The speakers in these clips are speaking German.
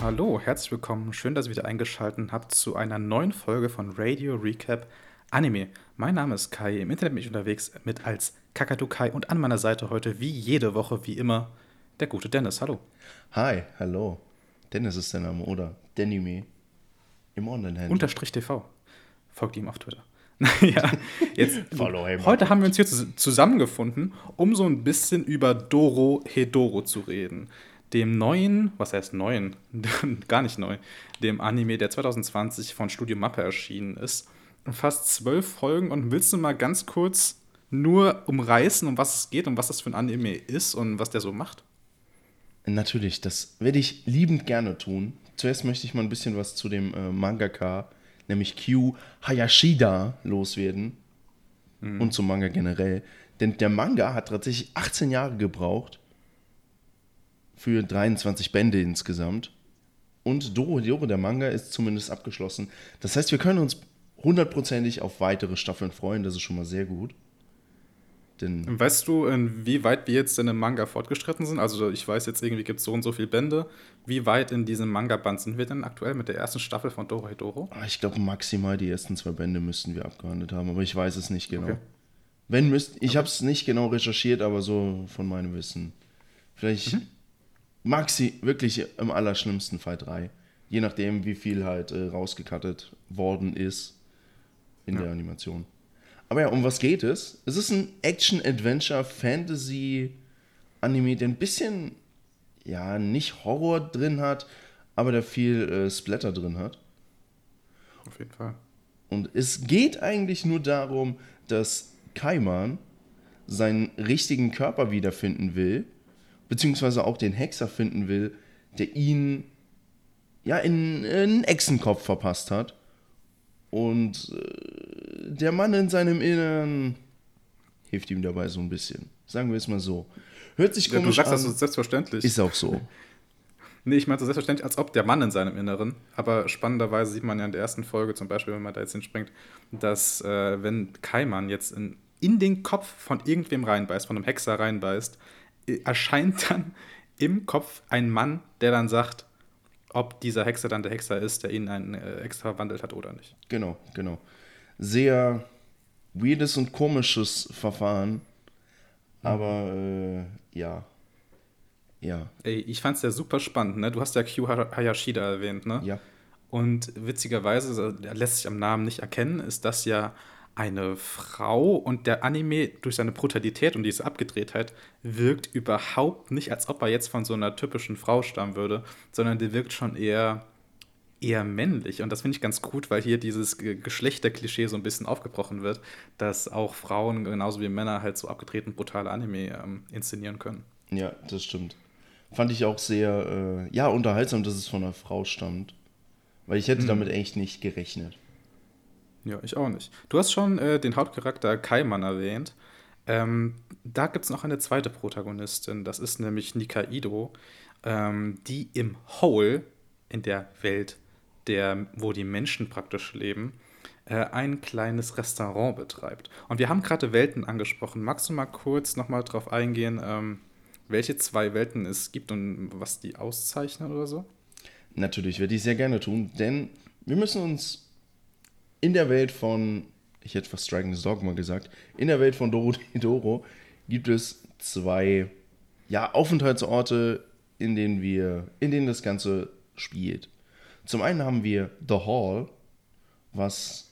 Hallo, herzlich willkommen. Schön, dass ihr wieder eingeschaltet habt zu einer neuen Folge von Radio Recap Anime. Mein Name ist Kai, im Internet bin ich unterwegs mit als Kakadu Kai und an meiner Seite heute, wie jede Woche, wie immer, der gute Dennis. Hallo. Hi, hallo. Dennis ist der Name, oder? Denime. Im Online-Handel. Unterstrich TV. Folgt ihm auf Twitter. ja, jetzt, Follow him. heute haben wir uns hier zus- zusammengefunden, um so ein bisschen über Doro Hedoro zu reden. Dem neuen, was heißt neuen? Gar nicht neu. Dem Anime, der 2020 von Studio Mappe erschienen ist. Fast zwölf Folgen. Und willst du mal ganz kurz nur umreißen, um was es geht und was das für ein Anime ist und was der so macht? Natürlich, das werde ich liebend gerne tun. Zuerst möchte ich mal ein bisschen was zu dem äh, Mangaka, nämlich Q Hayashida, loswerden. Und zum Manga generell. Denn der Manga hat tatsächlich 18 Jahre gebraucht. Für 23 Bände insgesamt. Und Doro Doro, der Manga, ist zumindest abgeschlossen. Das heißt, wir können uns hundertprozentig auf weitere Staffeln freuen. Das ist schon mal sehr gut. Denn Weißt du, inwieweit wir jetzt in einem Manga fortgeschritten sind? Also ich weiß jetzt irgendwie gibt es so und so viele Bände. Wie weit in diesem Manga-Band sind wir denn aktuell mit der ersten Staffel von Doro Hedoro? Ah, Ich glaube, maximal die ersten zwei Bände müssten wir abgehandelt haben, aber ich weiß es nicht genau. Okay. Wenn müsst, ich habe es nicht genau recherchiert, aber so von meinem Wissen. Vielleicht Mhm. maxi, wirklich im allerschlimmsten Fall drei. Je nachdem, wie viel halt äh, rausgekattet worden ist in Ja. der Animation. Aber ja, um was geht es? Es ist ein Action-Adventure-Fantasy-Anime, der ein bisschen, ja, nicht Horror drin hat, aber der viel äh, Splatter drin hat. Auf jeden Fall. Und es geht eigentlich nur darum, dass Kaiman seinen richtigen Körper wiederfinden will, beziehungsweise auch den Hexer finden will, der ihn ja in einen Echsenkopf verpasst hat. Und äh, der Mann in seinem Innern hilft ihm dabei so ein bisschen. Sagen wir es mal so. Hört sich Ja, komisch du sagst das an. so selbstverständlich. Ist auch so. nee, ich meinte selbstverständlich, als ob der Mann in seinem Inneren. Aber spannenderweise sieht man ja in der ersten Folge zum Beispiel, wenn man da jetzt hinspringt, dass äh, wenn Kaiman jetzt in, in den Kopf von irgendwem reinbeißt, von einem Hexer reinbeißt, äh, erscheint dann im Kopf ein Mann, der dann sagt, ob dieser Hexer dann der Hexer ist, der ihn in einen äh, Hexer verwandelt hat oder nicht. Genau, genau. Sehr weirdes und komisches Verfahren. Aber äh, ja. Ja. Ey, ich fand's ja super spannend, ne? Du hast ja Q Hayashida erwähnt, ne? Ja. Und witzigerweise, lässt sich am Namen nicht erkennen, ist das ja eine Frau und der Anime durch seine Brutalität und diese Abgedrehtheit wirkt überhaupt nicht, als ob er jetzt von so einer typischen Frau stammen würde, sondern der wirkt schon eher, eher männlich. Und das finde ich ganz gut, weil hier dieses Ge- Geschlechterklischee so ein bisschen aufgebrochen wird, dass auch Frauen genauso wie Männer halt so abgedreht und brutale Anime ähm, inszenieren können. Ja, das stimmt. Fand ich auch sehr, äh, ja, unterhaltsam, dass es von einer Frau stammt. Weil ich hätte damit echt nicht gerechnet. Ja, ich auch nicht. Du hast schon äh, den Hauptcharakter Kaiman erwähnt. Ähm, da gibt es noch eine zweite Protagonistin, das ist nämlich Nikaido, ähm, die im Whole, in der Welt, der, wo die Menschen praktisch leben, äh, ein kleines Restaurant betreibt. Und wir haben gerade Welten angesprochen. Magst du mal kurz nochmal drauf eingehen, ähm, welche zwei Welten es gibt und was die auszeichnen oder so? Natürlich werde ich sehr gerne tun, denn wir müssen uns in der Welt von, ich hätte fast Striking the Dogma gesagt, in der Welt von Doro Doro gibt es zwei ja, Aufenthaltsorte, in denen wir, in denen das Ganze spielt. Zum einen haben wir The Hall, was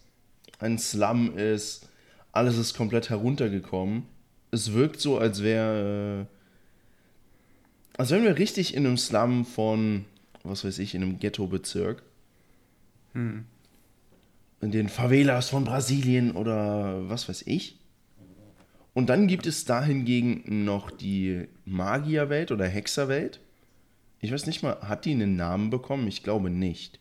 ein Slum ist, alles ist komplett heruntergekommen. Es wirkt so, als wäre, äh, als wären wir richtig in einem Slum von, was weiß ich, in einem Ghetto-Bezirk. In den Favelas von Brasilien oder was weiß ich. Und dann gibt es da hingegen noch die Magierwelt oder Hexerwelt. Ich weiß nicht mal, hat die einen Namen bekommen? Ich glaube nicht.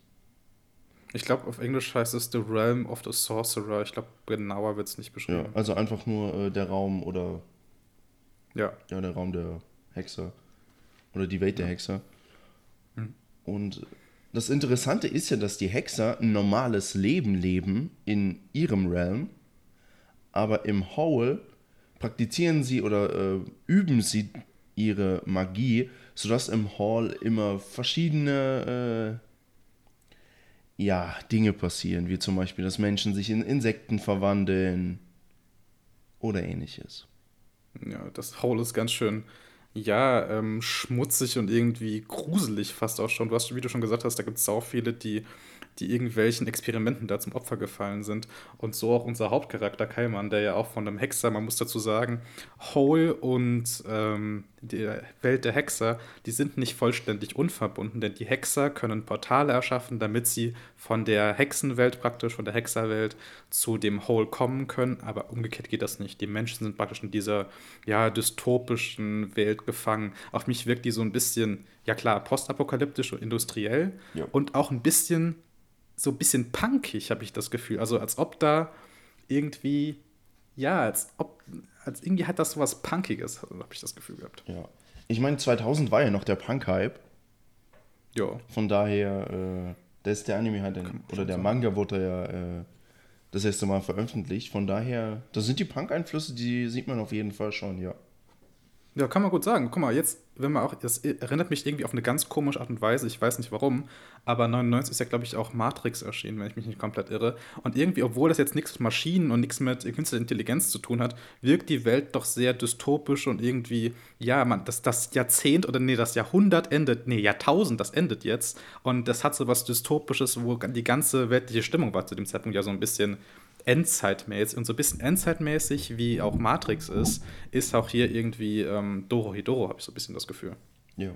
Ich glaube, auf Englisch heißt es The Realm of the Sorcerer. Ich glaube, genauer wird es nicht Ja, beschrieben. also einfach nur äh, der Raum oder Ja. ja, der Raum der Hexer oder die Welt der Hexer. Und das Interessante ist ja, dass die Hexer ein normales Leben leben in ihrem Realm, aber im Hole praktizieren sie oder äh, üben sie ihre Magie, sodass im Hall immer verschiedene äh, ja, Dinge passieren, wie zum Beispiel, dass Menschen sich in Insekten verwandeln oder ähnliches. Ja, das Hole ist ganz schön ja, ähm, schmutzig und irgendwie gruselig fast auch schon. Du hast, wie du schon gesagt hast, da gibt es auch viele, die die irgendwelchen Experimenten da zum Opfer gefallen sind. Und so auch unser Hauptcharakter Kaiman, der ja auch von einem Hexer, man muss dazu sagen, Hole und ähm, die Welt der Hexer, die sind nicht vollständig unverbunden, denn die Hexer können Portale erschaffen, damit sie von der Hexenwelt praktisch, von der Hexerwelt zu dem Hole kommen können, aber umgekehrt geht das nicht. Die Menschen sind praktisch in dieser ja, dystopischen Welt gefangen. Auf mich wirkt die so ein bisschen, ja klar, postapokalyptisch und industriell ja. und auch ein bisschen so ein bisschen punkig, habe ich das Gefühl. Also als ob da irgendwie, ja, als ob, als irgendwie hat das so was Punkiges, habe ich das Gefühl gehabt. Ja. Ich meine, 2000 war ja noch der Punk-Hype. Ja. Von daher, äh, da ist der Anime halt, in, oder der Manga wurde ja äh, das erste Mal veröffentlicht. Von daher, da sind die Punk-Einflüsse, die sieht man auf jeden Fall schon, ja. Ja, kann man gut sagen. Guck mal, jetzt, wenn man auch, das erinnert mich irgendwie auf eine ganz komische Art und Weise, ich weiß nicht warum, aber 99 ist ja, glaube ich, auch Matrix erschienen, wenn ich mich nicht komplett irre. Und irgendwie, obwohl das jetzt nichts mit Maschinen und nichts mit künstlicher Intelligenz zu tun hat, wirkt die Welt doch sehr dystopisch und irgendwie, ja, man, das, das Jahrzehnt oder nee, das Jahrhundert endet, nee, Jahrtausend, das endet jetzt. Und das hat so was Dystopisches, wo die ganze weltliche Stimmung war zu dem Zeitpunkt ja so ein bisschen Endzeitmäßig und so ein bisschen Endzeitmäßig, wie auch Matrix ist, ist auch hier irgendwie ähm, Doro Hidoro, habe ich so ein bisschen das Gefühl. Ja.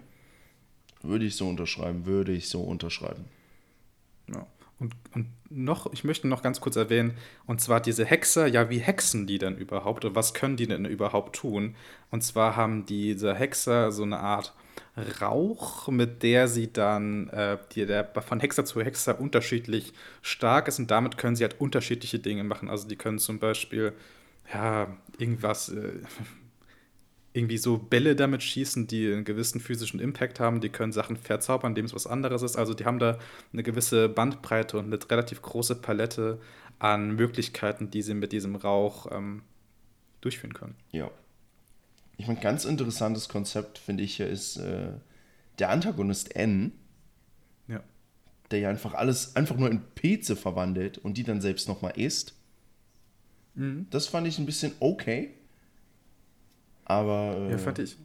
Würde ich so unterschreiben, würde ich so unterschreiben. Ja. Und, und noch, ich möchte noch ganz kurz erwähnen, und zwar diese Hexer, ja, wie hexen die denn überhaupt und was können die denn überhaupt tun? Und zwar haben diese Hexer so eine Art Rauch, mit der sie dann, äh, die, der von Hexer zu Hexer unterschiedlich stark ist und damit können sie halt unterschiedliche Dinge machen. Also die können zum Beispiel, ja, irgendwas, äh, irgendwie so Bälle damit schießen, die einen gewissen physischen Impact haben. Die können Sachen verzaubern, indem es was anderes ist. Also die haben da eine gewisse Bandbreite und eine relativ große Palette an Möglichkeiten, die sie mit diesem Rauch ähm, durchführen können. Ja, ich meine, ganz interessantes Konzept, finde ich, hier ist äh, der Antagonist N. Ja. Der ja einfach alles einfach nur in Pilze verwandelt und die dann selbst nochmal isst. Mhm. Das fand ich ein bisschen okay. Aber. Äh, ja, fand ich.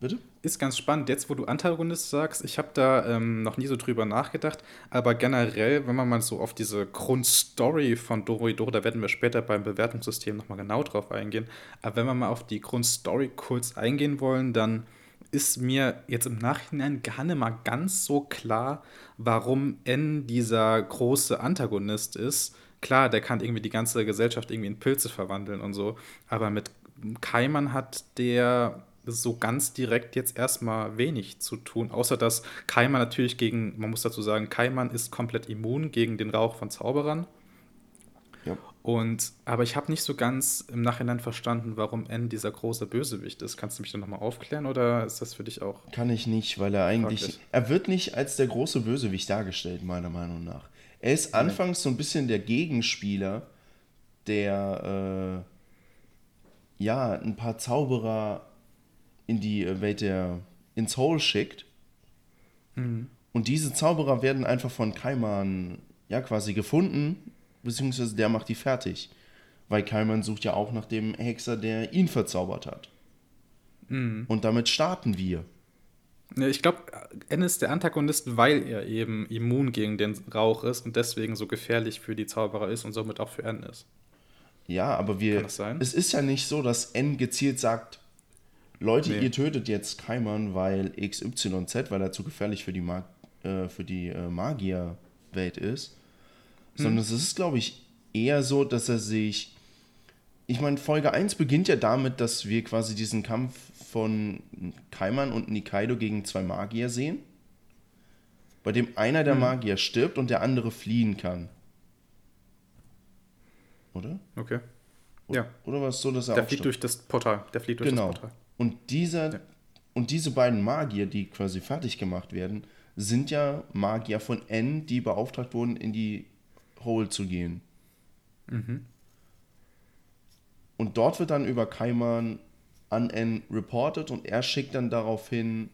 Bitte? Ist ganz spannend. Jetzt, wo du Antagonist sagst, ich habe da ähm, noch nie so drüber nachgedacht, aber generell, wenn man mal so auf diese Grundstory von Doro da werden wir später beim Bewertungssystem nochmal genau drauf eingehen, aber wenn wir mal auf die Grundstory kurz eingehen wollen, dann ist mir jetzt im Nachhinein gar nicht mal ganz so klar, warum N dieser große Antagonist ist. Klar, der kann irgendwie die ganze Gesellschaft irgendwie in Pilze verwandeln und so, aber mit Keimann hat der so ganz direkt jetzt erstmal wenig zu tun, außer dass Kaiman natürlich gegen, man muss dazu sagen, Kaiman ist komplett immun gegen den Rauch von Zauberern. Ja. Und, aber ich habe nicht so ganz im Nachhinein verstanden, warum N dieser große Bösewicht ist. Kannst du mich dann nochmal aufklären oder ist das für dich auch? Kann ich nicht, weil er eigentlich. Fraglich. Er wird nicht als der große Bösewicht dargestellt, meiner Meinung nach. Er ist anfangs so ein bisschen der Gegenspieler, der äh, ja ein paar Zauberer in die äh, Welt der ins Hole schickt. Mhm. Und diese Zauberer werden einfach von Kaiman ja quasi gefunden, beziehungsweise der macht die fertig. Weil Kaiman sucht ja auch nach dem Hexer, der ihn verzaubert hat. Mhm. Und damit starten wir. Ich glaube, N ist der Antagonist, weil er eben immun gegen den Rauch ist und deswegen so gefährlich für die Zauberer ist und somit auch für N ist. Ja, aber wir. Kann das sein? Es ist ja nicht so, dass N gezielt sagt, Leute, nee. ihr tötet jetzt Kaiman, weil XYZ, weil er zu gefährlich für die, Mag äh, für die äh, Magierwelt ist. Hm. Sondern es ist, glaube ich, eher so, dass er sich. Ich meine, Folge 1 beginnt ja damit, dass wir quasi diesen Kampf von Kaiman und Nikaido gegen zwei Magier sehen. Bei dem einer der hm. Magier stirbt und der andere fliehen kann. Oder? Okay. Ja. Oder war es so, dass er Der fliegt durch das Portal. Der fliegt durch genau. das Portal. Und, dieser, ja. und diese beiden Magier, die quasi fertig gemacht werden, sind ja Magier von N, die beauftragt wurden, in die Hole zu gehen. Mhm. Und dort wird dann über Kaiman an N reported und er schickt dann daraufhin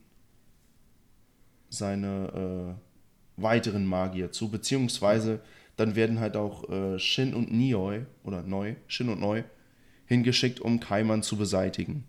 seine äh, weiteren Magier zu, beziehungsweise dann werden halt auch äh, Shin und Nioi, oder Neu, Shin und Neu, hingeschickt, um Kaiman zu beseitigen.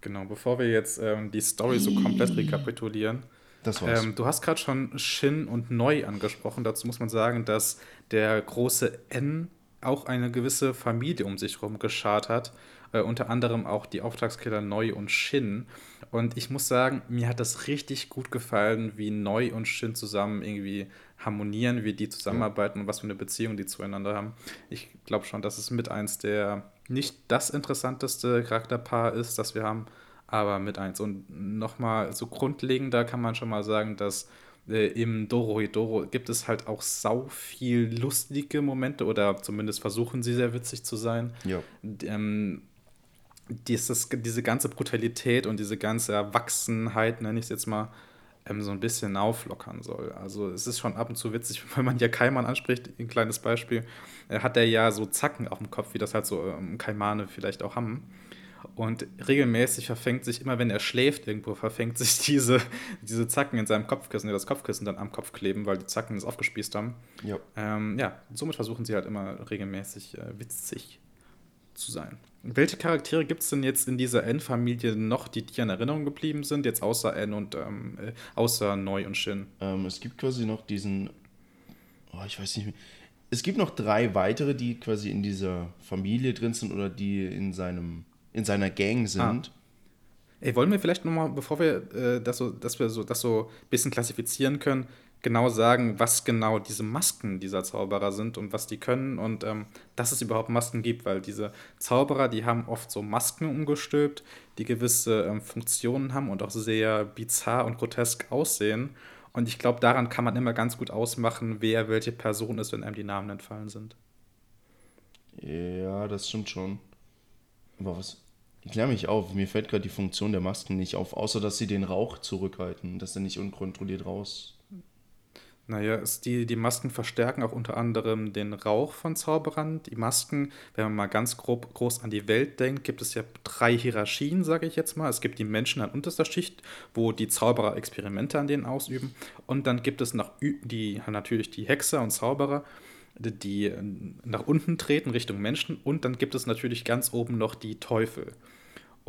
Genau, bevor wir jetzt ähm, die Story so komplett rekapitulieren. Das war's. Ähm, du hast gerade schon Shin und Neu angesprochen. Dazu muss man sagen, dass der große N auch eine gewisse Familie um sich herum geschart hat. Äh, unter anderem auch die Auftragskiller Neu und Shin. Und ich muss sagen, mir hat das richtig gut gefallen, wie Neu und Shin zusammen irgendwie harmonieren, wie die zusammenarbeiten und was für eine Beziehung die zueinander haben. Ich glaube schon, dass es mit eins der nicht das interessanteste Charakterpaar ist, das wir haben, aber mit eins. Und nochmal so grundlegender kann man schon mal sagen, dass äh, im Doro Doro gibt es halt auch sau viel lustige Momente oder zumindest versuchen sie sehr witzig zu sein. Ja. Ähm, dieses, diese ganze Brutalität und diese ganze Erwachsenheit, nenne ich es jetzt mal, ähm, so ein bisschen auflockern soll. Also es ist schon ab und zu witzig, wenn man ja Kaiman anspricht, ein kleines Beispiel, äh, hat er ja so Zacken auf dem Kopf, wie das halt so ähm, Kaimane vielleicht auch haben. Und regelmäßig verfängt sich, immer wenn er schläft irgendwo, verfängt sich diese, diese Zacken in seinem Kopfkissen, die das Kopfkissen dann am Kopf kleben, weil die Zacken es aufgespießt haben. Ja. Ähm, ja, somit versuchen sie halt immer regelmäßig äh, witzig zu sein. Welche Charaktere gibt es denn jetzt in dieser N-Familie noch, die dir in Erinnerung geblieben sind, jetzt außer N und ähm, äh, außer Neu und Shin? Ähm, es gibt quasi noch diesen, oh, ich weiß nicht mehr. Es gibt noch drei weitere, die quasi in dieser Familie drin sind oder die in seinem, in seiner Gang sind. Ah. Ey, wollen wir vielleicht nochmal, bevor wir äh, das so, dass wir so das so ein bisschen klassifizieren können, genau sagen, was genau diese Masken dieser Zauberer sind und was die können und ähm, dass es überhaupt Masken gibt, weil diese Zauberer, die haben oft so Masken umgestülpt, die gewisse ähm, Funktionen haben und auch sehr bizarr und grotesk aussehen. Und ich glaube, daran kann man immer ganz gut ausmachen, wer welche Person ist, wenn einem die Namen entfallen sind. Ja, das stimmt schon. Aber was? Ich kläre mich auf. Mir fällt gerade die Funktion der Masken nicht auf, außer dass sie den Rauch zurückhalten, dass er nicht unkontrolliert raus. Naja, die, die Masken verstärken auch unter anderem den Rauch von Zauberern. Die Masken, wenn man mal ganz grob groß an die Welt denkt, gibt es ja drei Hierarchien, sage ich jetzt mal. Es gibt die Menschen an unterster Schicht, wo die Zauberer Experimente an denen ausüben. Und dann gibt es noch die, natürlich die Hexer und Zauberer, die nach unten treten Richtung Menschen. Und dann gibt es natürlich ganz oben noch die Teufel.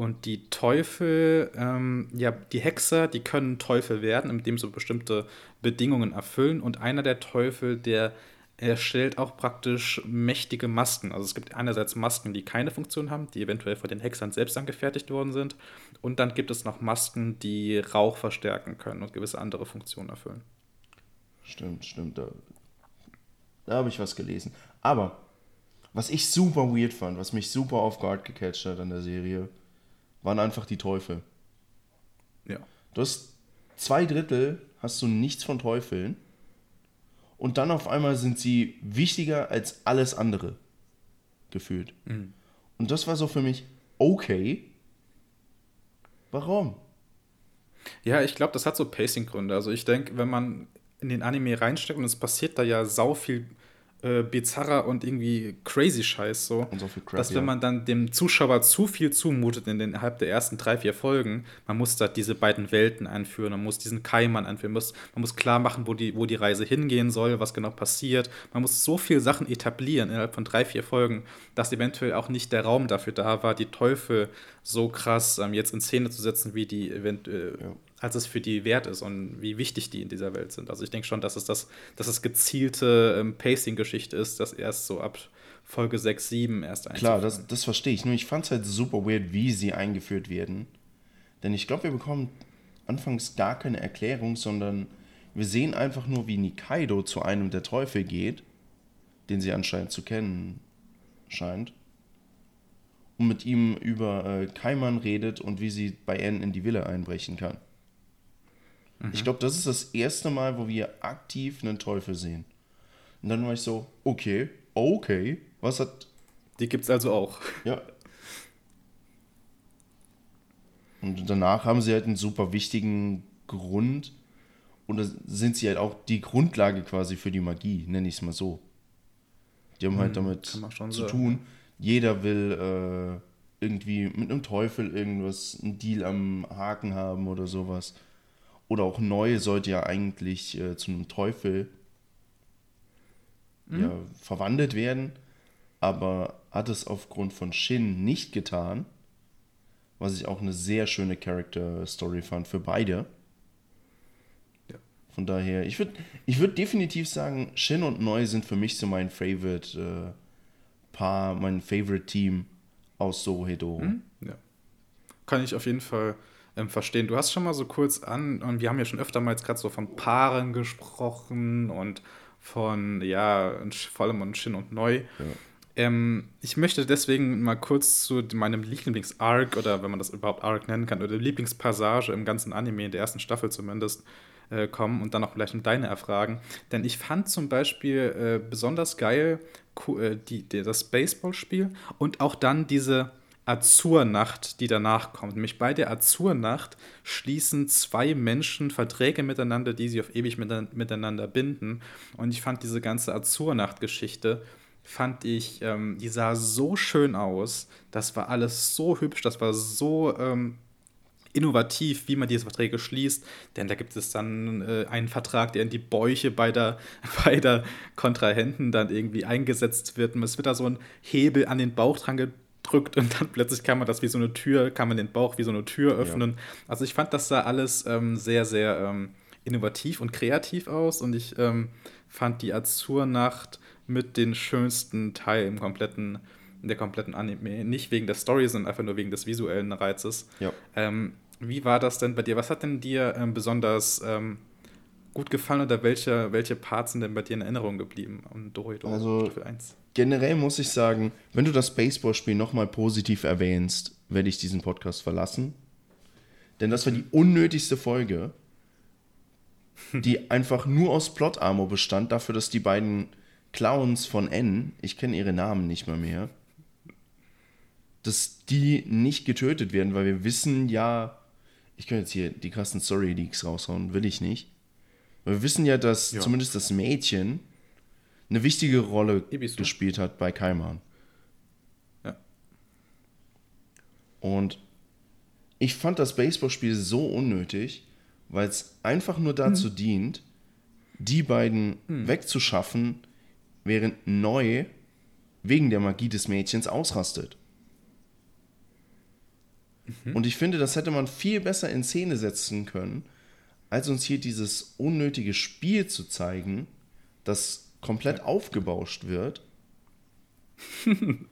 Und die Teufel, ähm, ja, die Hexer, die können Teufel werden, indem sie bestimmte Bedingungen erfüllen. Und einer der Teufel, der erstellt auch praktisch mächtige Masken. Also es gibt einerseits Masken, die keine Funktion haben, die eventuell von den Hexern selbst angefertigt worden sind. Und dann gibt es noch Masken, die Rauch verstärken können und gewisse andere Funktionen erfüllen. Stimmt, stimmt. Da, da habe ich was gelesen. Aber was ich super weird fand, was mich super auf Guard gecatcht hat an der Serie, waren einfach die Teufel. Ja. Du hast zwei Drittel, hast du nichts von Teufeln. Und dann auf einmal sind sie wichtiger als alles andere. Gefühlt. Mhm. Und das war so für mich, okay. Warum? Ja, ich glaube, das hat so Pacing-Gründe. Also ich denke, wenn man in den Anime reinsteckt und es passiert da ja sau viel äh, bizarrer und irgendwie crazy Scheiß so, Und so viel Crap, dass wenn man dann dem Zuschauer zu viel zumutet in den, innerhalb der ersten drei, vier Folgen, man muss da diese beiden Welten einführen, man muss diesen Keimann einführen, man muss, man muss klar machen, wo die, wo die Reise hingehen soll, was genau passiert. Man muss so viele Sachen etablieren innerhalb von drei, vier Folgen, dass eventuell auch nicht der Raum dafür da war, die Teufel so krass ähm, jetzt in Szene zu setzen, wie die eventuell Ja. als es für die wert ist und wie wichtig die in dieser Welt sind. Also ich denke schon, dass es das, dass es gezielte ähm, Pacing-Geschichte ist, dass erst so ab Folge 6, 7 erst Klar, das, das verstehe ich. Nur ich fand es halt super weird, wie sie eingeführt werden. Denn ich glaube, wir bekommen anfangs gar keine Erklärung, sondern wir sehen einfach nur, wie Nikaido zu einem der Teufel geht, den sie anscheinend zu kennen scheint. Und mit ihm über äh, Kaiman redet und wie sie bei N in die Villa einbrechen kann. Ich glaube, das ist das erste Mal, wo wir aktiv einen Teufel sehen. Und dann war ich so, okay, okay, was hat Die gibt es also auch. ja. Und danach haben sie halt einen super wichtigen Grund oder sind sie halt auch die Grundlage quasi für die Magie, nenne ich es mal so. Die haben halt damit zu sagen. tun. Jeder will äh, irgendwie mit einem Teufel irgendwas, einen Deal am Haken haben oder sowas. Oder auch Neu sollte ja eigentlich äh, zu einem Teufel ja, verwandelt werden, aber hat es aufgrund von Shin nicht getan, was ich auch eine sehr schöne Character-Story fand für beide. Von daher, ich würde ich würd definitiv sagen, Shin und Neu sind für mich so mein Favorite äh, Paar, mein Favorite Team aus Sohedoro. Hm? Ja. Kann ich auf jeden Fall ähm, verstehen. Du hast schon mal so kurz an, und wir haben ja schon öfter mal jetzt gerade so von Paaren gesprochen und von, ja, vor allem von Shin und Neu. Ja. Ähm, ich möchte deswegen mal kurz zu meinem Lieblings-Arc oder wenn man das überhaupt Arc nennen kann, oder Lieblingspassage im ganzen Anime, in der ersten Staffel zumindest, äh, kommen und dann auch vielleicht deine erfragen. Denn ich fand zum Beispiel äh, besonders geil äh, die, die, das Baseballspiel und auch dann diese Azurnacht, die danach kommt. Nämlich bei der Azurnacht schließen zwei Menschen Verträge miteinander, die sie auf ewig miteinander binden. Und ich fand diese ganze Azurnacht-Geschichte fand ich, ähm, die sah so schön aus. Das war alles so hübsch, das war so ähm, innovativ, wie man diese Verträge schließt. Denn da gibt es dann äh, einen Vertrag, der in die Bäuche beider, beider Kontrahenten dann irgendwie eingesetzt wird. Und es wird da so ein Hebel an den Bauch dran gedrückt und dann plötzlich kann man das wie so eine Tür, kann man den Bauch wie so eine Tür öffnen. Ja. Also ich fand das sah alles ähm, sehr, sehr ähm, innovativ und kreativ aus und ich ähm, fand die Azurnacht mit den schönsten Teil im kompletten, in der kompletten Anime. Nicht wegen der Story, sondern einfach nur wegen des visuellen Reizes. Ja. Ähm, wie war das denn bei dir? Was hat denn dir ähm, besonders ähm, gut gefallen oder welche, welche Parts sind denn bei dir in Erinnerung geblieben an Dorito also, Staffel 1? Generell muss ich sagen, wenn du das Baseballspiel nochmal positiv erwähnst, werde ich diesen Podcast verlassen. Denn das war die unnötigste Folge, die einfach nur aus Plot-Armor bestand, dafür, dass die beiden Clowns von N, ich kenne ihre Namen nicht mal mehr, dass die nicht getötet werden, weil wir wissen ja, ich kann jetzt hier die krassen Story-Leaks raushauen, will ich nicht. Weil wir wissen ja, dass ja. zumindest das Mädchen eine wichtige Rolle gespielt hat bei Kaiman. Ja. Und ich fand das Baseballspiel so unnötig, weil es einfach nur dazu hm. dient, die beiden hm. wegzuschaffen, während Neu wegen der Magie des Mädchens ausrastet. Mhm. Und ich finde, das hätte man viel besser in Szene setzen können, als uns hier dieses unnötige Spiel zu zeigen, das komplett aufgebauscht wird.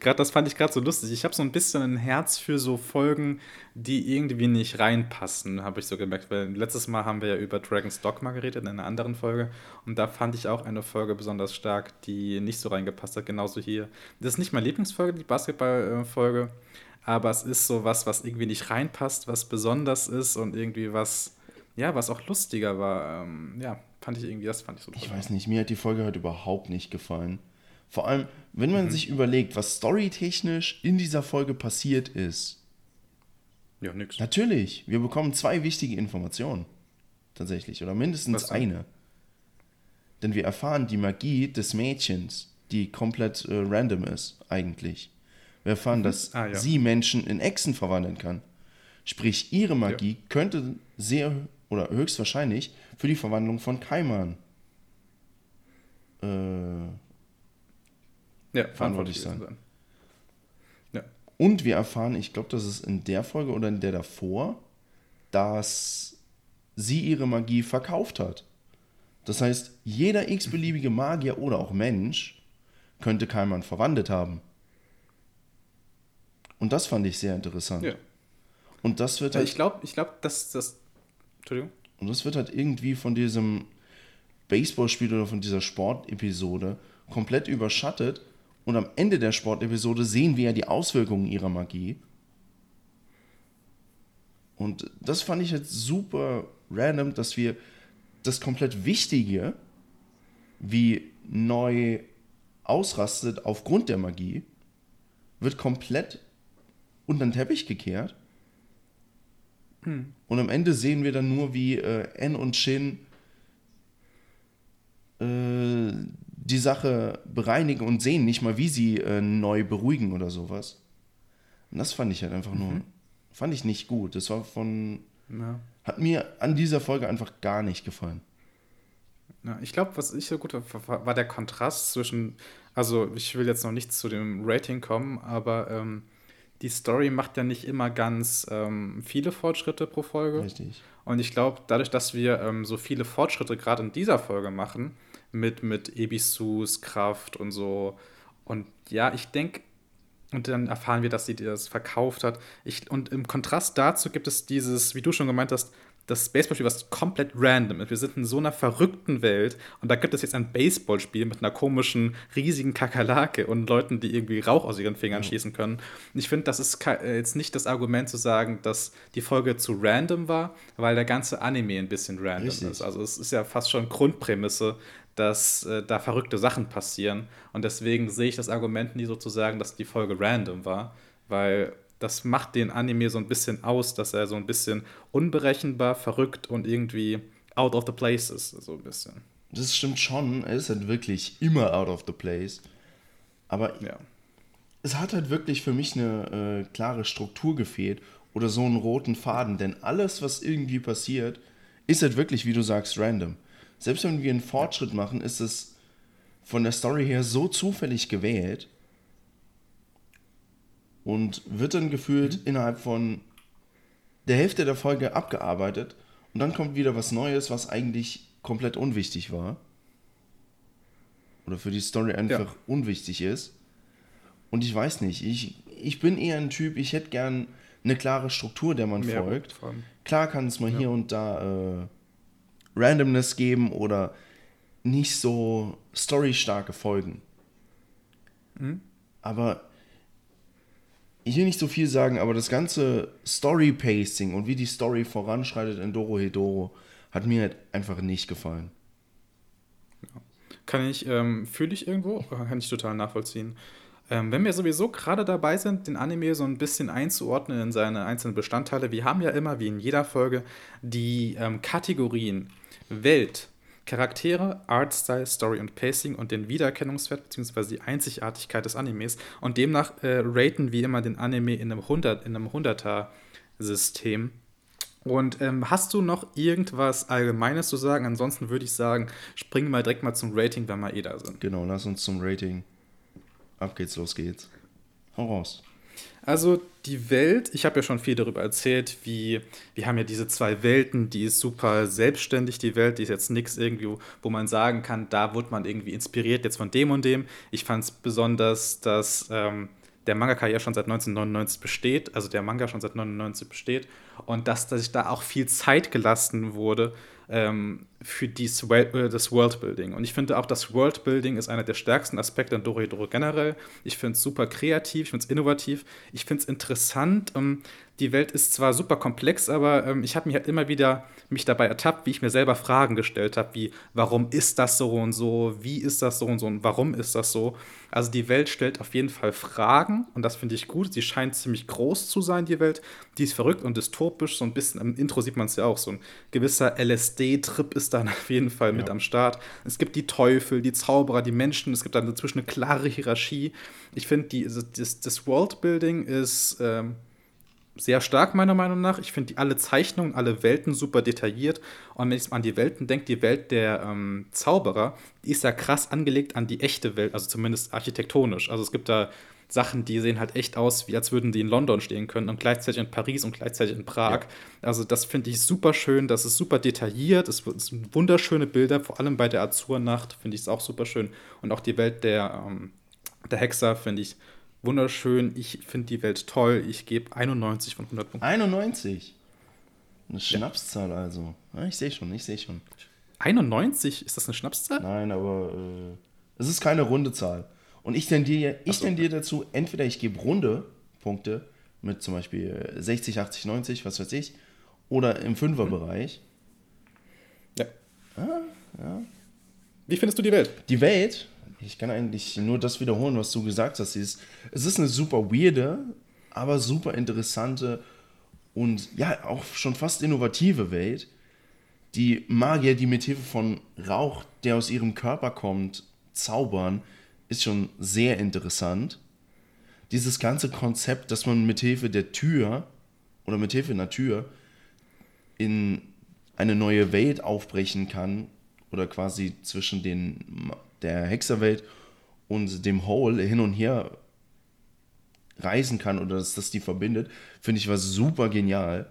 gerade das fand ich gerade so lustig. Ich habe so ein bisschen ein Herz für so Folgen, die irgendwie nicht reinpassen, habe ich so gemerkt. Weil letztes Mal haben wir ja über Dragon's Dogma geredet in einer anderen Folge. Und da fand ich auch eine Folge besonders stark, die nicht so reingepasst hat. Genauso hier. Das ist nicht meine Lieblingsfolge, die Basketballfolge. Aber es ist so was, was irgendwie nicht reinpasst, was besonders ist und irgendwie was, ja, was auch lustiger war. Ähm, ja, fand ich irgendwie, das fand ich so toll. Ich weiß nicht, mir hat die Folge heute überhaupt nicht gefallen. Vor allem, wenn man mhm. sich überlegt, was storytechnisch in dieser Folge passiert ist. Ja, nix. Natürlich, wir bekommen zwei wichtige Informationen. Tatsächlich. Oder mindestens eine. Denn wir erfahren die Magie des Mädchens, die komplett äh, random ist, eigentlich. Wir erfahren, mhm. dass ah, ja. sie Menschen in Echsen verwandeln kann. Sprich, ihre Magie ja. könnte sehr oder höchstwahrscheinlich für die Verwandlung von Kaiman äh, ja, verantwortlich sein. sein. Ja. Und wir erfahren, ich glaube, das ist in der Folge oder in der davor, dass sie ihre Magie verkauft hat. Das heißt, jeder x-beliebige Magier oder auch Mensch könnte Kaiman verwandelt haben. Und das fand ich sehr interessant. Ja. Und das wird halt. Ich glaube, ich glaube, dass das. Entschuldigung. Und das wird halt irgendwie von diesem Baseballspiel oder von dieser Sportepisode komplett überschattet, und am Ende der Sportepisode sehen wir ja die Auswirkungen ihrer Magie. Und das fand ich jetzt super random, dass wir das komplett Wichtige, wie neu ausrastet aufgrund der Magie, wird komplett unter den Teppich gekehrt. Hm. Und am Ende sehen wir dann nur, wie äh, N und Shin äh, die Sache bereinigen und sehen nicht mal, wie sie äh, neu beruhigen oder sowas. Und das fand ich halt einfach nur, mhm. fand ich nicht gut. Das war von, ja. hat mir an dieser Folge einfach gar nicht gefallen. Ja, ich glaube, was ich so gut war, war der Kontrast zwischen, also ich will jetzt noch nicht zu dem Rating kommen, aber ähm, die Story macht ja nicht immer ganz ähm, viele Fortschritte pro Folge. Richtig. Und ich glaube, dadurch, dass wir ähm, so viele Fortschritte gerade in dieser Folge machen, mit, mit Ebisus Kraft und so. Und ja, ich denke, und dann erfahren wir, dass sie das verkauft hat. Ich, und im Kontrast dazu gibt es dieses, wie du schon gemeint hast, das Baseballspiel, was komplett random ist. Wir sind in so einer verrückten Welt und da gibt es jetzt ein Baseballspiel mit einer komischen, riesigen Kakerlake und Leuten, die irgendwie Rauch aus ihren Fingern ja. schießen können. Und ich finde, das ist äh, jetzt nicht das Argument zu sagen, dass die Folge zu random war, weil der ganze Anime ein bisschen random Richtig. ist. Also es ist ja fast schon Grundprämisse, dass äh, da verrückte Sachen passieren. Und deswegen sehe ich das Argument nie sozusagen, dass die Folge random war, weil das macht den Anime so ein bisschen aus, dass er so ein bisschen unberechenbar, verrückt und irgendwie out of the place ist, so ein bisschen. Das stimmt schon, er ist halt wirklich immer out of the place. Aber ja. es hat halt wirklich für mich eine äh, klare Struktur gefehlt oder so einen roten Faden, denn alles, was irgendwie passiert, ist halt wirklich, wie du sagst, random selbst wenn wir einen Fortschritt machen, ist es von der Story her so zufällig gewählt und wird dann gefühlt mhm. innerhalb von der Hälfte der Folge abgearbeitet und dann kommt wieder was Neues, was eigentlich komplett unwichtig war. Oder für die Story einfach ja. unwichtig ist. Und ich weiß nicht, ich, ich bin eher ein Typ, ich hätte gern eine klare Struktur, der man Mehr folgt. Klar kann es mal ja. hier und da äh, Randomness geben oder nicht so storystarke Folgen. Mhm. Aber ich will nicht so viel sagen, aber das ganze Story-Pacing und wie die Story voranschreitet in Doro Hedoro hat mir halt einfach nicht gefallen. Kann ich, ähm, fühle ich irgendwo, kann ich total nachvollziehen. Ähm, wenn wir sowieso gerade dabei sind, den Anime so ein bisschen einzuordnen in seine einzelnen Bestandteile, wir haben ja immer, wie in jeder Folge, die ähm, Kategorien Welt, Charaktere, Artstyle, Story und Pacing und den Wiedererkennungswert bzw. die Einzigartigkeit des Animes. Und demnach äh, raten wir immer den Anime in einem, 100, in einem 100er-System. Und ähm, hast du noch irgendwas Allgemeines zu sagen? Ansonsten würde ich sagen, springen wir direkt mal zum Rating, wenn wir eh da sind. Genau, lass uns zum Rating. Ab geht's, los geht's. Hau raus. Also die Welt, ich habe ja schon viel darüber erzählt, wie wir haben ja diese zwei Welten, die ist super selbstständig, die Welt, die ist jetzt nichts irgendwie, wo man sagen kann, da wurde man irgendwie inspiriert jetzt von dem und dem. Ich fand es besonders, dass ähm, der Mangaka ja schon seit 1999 besteht, also der Manga schon seit 1999 besteht und dass, dass sich da auch viel Zeit gelassen wurde, ähm, für dies, äh, das Worldbuilding. Und ich finde auch, das Worldbuilding ist einer der stärksten Aspekte in Doro generell. Ich finde es super kreativ, ich finde es innovativ, ich finde es interessant. Ähm, die Welt ist zwar super komplex, aber ähm, ich habe mich halt immer wieder mich dabei ertappt, wie ich mir selber Fragen gestellt habe, wie warum ist das so und so, wie ist das so und so und warum ist das so. Also die Welt stellt auf jeden Fall Fragen und das finde ich gut. Sie scheint ziemlich groß zu sein, die Welt. Die ist verrückt und dystopisch, so ein bisschen im Intro sieht man es ja auch, so ein gewisser LSD-Trip ist dann auf jeden Fall mit ja. am Start. Es gibt die Teufel, die Zauberer, die Menschen, es gibt dann dazwischen eine klare Hierarchie. Ich finde, das, das Worldbuilding ist ähm, sehr stark, meiner Meinung nach. Ich finde alle Zeichnungen, alle Welten super detailliert. Und wenn ich an die Welten denke, die Welt der ähm, Zauberer, die ist ja krass angelegt an die echte Welt, also zumindest architektonisch. Also es gibt da Sachen, die sehen halt echt aus, wie als würden die in London stehen können und gleichzeitig in Paris und gleichzeitig in Prag. Ja. Also das finde ich super schön, das ist super detailliert, es sind wunderschöne Bilder, vor allem bei der Azurnacht finde ich es auch super schön. Und auch die Welt der, ähm, der Hexer finde ich wunderschön. Ich finde die Welt toll. Ich gebe 91 von 100 Punkten. 91? Eine Schnapszahl ja. also. Ja, ich sehe schon, ich sehe schon. 91? Ist das eine Schnapszahl? Nein, aber äh, es ist keine runde Zahl. Und ich tendiere, ich so. tendiere dazu, entweder ich gebe runde Punkte mit zum Beispiel 60, 80, 90, was weiß ich, oder im Fünferbereich. Ja. Ah, ja. Wie findest du die Welt? Die Welt ich kann eigentlich nur das wiederholen, was du gesagt hast. Es ist eine super weirde, aber super interessante und ja, auch schon fast innovative Welt. Die Magier, die mit Hilfe von Rauch, der aus ihrem Körper kommt, zaubern, ist schon sehr interessant. Dieses ganze Konzept, dass man mit Hilfe der Tür oder mit Hilfe einer Tür in eine neue Welt aufbrechen kann oder quasi zwischen den, der Hexerwelt und dem Hole hin und her reisen kann oder dass das die verbindet, finde ich was super genial.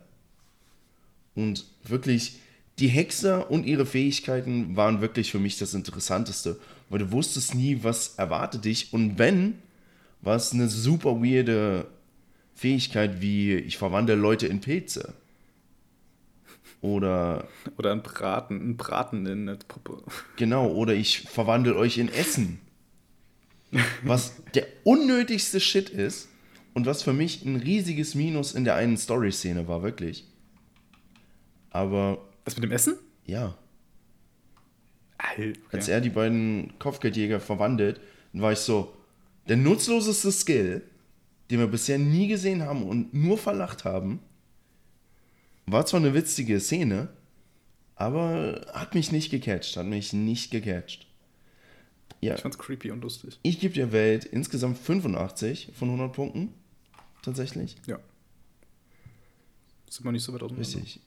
Und wirklich, die Hexer und ihre Fähigkeiten waren wirklich für mich das Interessanteste, weil du wusstest nie, was erwartet dich. Und wenn, war es eine super weirde Fähigkeit wie ich verwandle Leute in Pilze. Oder. Oder ein Braten, ein Braten in eine Puppe. Genau, oder ich verwandle euch in Essen. Was der unnötigste Shit ist und was für mich ein riesiges Minus in der einen Story-Szene war, wirklich. Aber. Was mit dem Essen? Ja. Alter. Als er die beiden Kopfgeldjäger verwandelt, dann war ich so, der nutzloseste Skill, den wir bisher nie gesehen haben und nur verlacht haben, war zwar eine witzige Szene, aber hat mich nicht gecatcht, hat mich nicht gecatcht. Ja. Ich fand's creepy und lustig. Ich gebe der Welt insgesamt 85 von 100 Punkten. Tatsächlich. Ja. Sind wir nicht so weit auseinander. Richtig.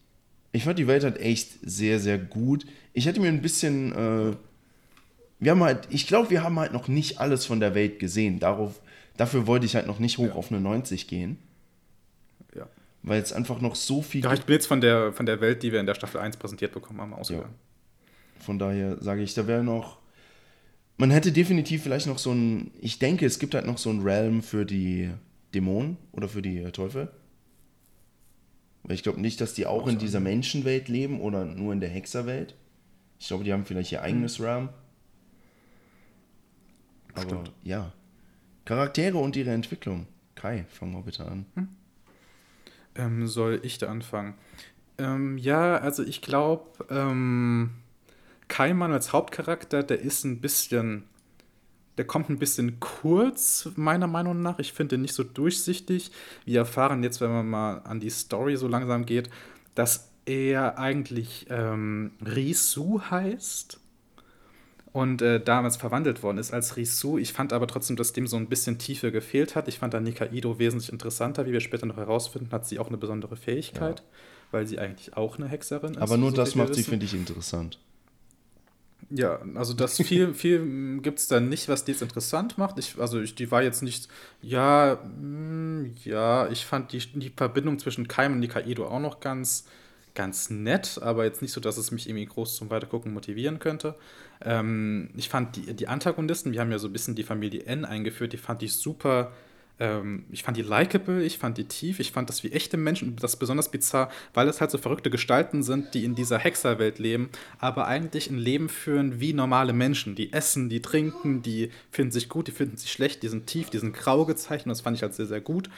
Ich fand die Welt halt echt sehr, sehr gut. Ich hätte mir ein bisschen. Äh, wir haben halt, ich glaube, wir haben halt noch nicht alles von der Welt gesehen. Darauf, dafür wollte ich halt noch nicht hoch Ja. auf eine 90 gehen. Ja. Weil es einfach noch so viel Ja, ich bin jetzt von der, von der Welt, die wir in der Staffel 1 präsentiert bekommen haben, ausgegangen. Von daher sage ich, da wäre noch. Man hätte definitiv vielleicht noch so ein. Ich denke, es gibt halt noch so ein Realm für die Dämonen oder für die äh, Teufel. Weil ich glaube nicht, dass die auch in dieser Menschenwelt leben oder nur in der Hexerwelt. Ich glaube, die haben vielleicht ihr eigenes Realm. Aber Stimmt. ja. Charaktere und ihre Entwicklung. Kai, fang mal bitte an. Ähm, soll ich da anfangen? Ähm, ja, also ich glaube, ähm, Kaiman als Hauptcharakter, der ist ein bisschen, der kommt ein bisschen kurz, meiner Meinung nach. Ich finde ihn nicht so durchsichtig. Wir erfahren jetzt, wenn man mal an die Story so langsam geht, dass er eigentlich ähm, Risu heißt und äh, damals verwandelt worden ist als Risu. Ich fand aber trotzdem, dass dem so ein bisschen Tiefe gefehlt hat. Ich fand da Nikaido wesentlich interessanter. Wie wir später noch herausfinden, hat sie auch eine besondere Fähigkeit, weil sie eigentlich auch eine Hexerin ist. Aber nur so das macht sie, finde ich, interessant. Ja, also das viel, viel gibt es da nicht, was die jetzt interessant macht. Ich, also ich, die war jetzt nicht, ja, mm, ja, ich fand die, die Verbindung zwischen Keim und Nikaido auch noch ganz, ganz nett, aber jetzt nicht so, dass es mich irgendwie groß zum Weitergucken motivieren könnte. Ähm, ich fand die, die Antagonisten, wir haben ja so ein bisschen die Familie N eingeführt, die fand ich super. Ähm, ich fand die likable, ich fand die tief, ich fand das wie echte Menschen das besonders bizarr, weil es halt so verrückte Gestalten sind, die in dieser Hexerwelt leben, aber eigentlich ein Leben führen wie normale Menschen. Die essen, die trinken, die finden sich gut, die finden sich schlecht, die sind tief, die sind grau gezeichnet, das fand ich halt sehr, sehr gut.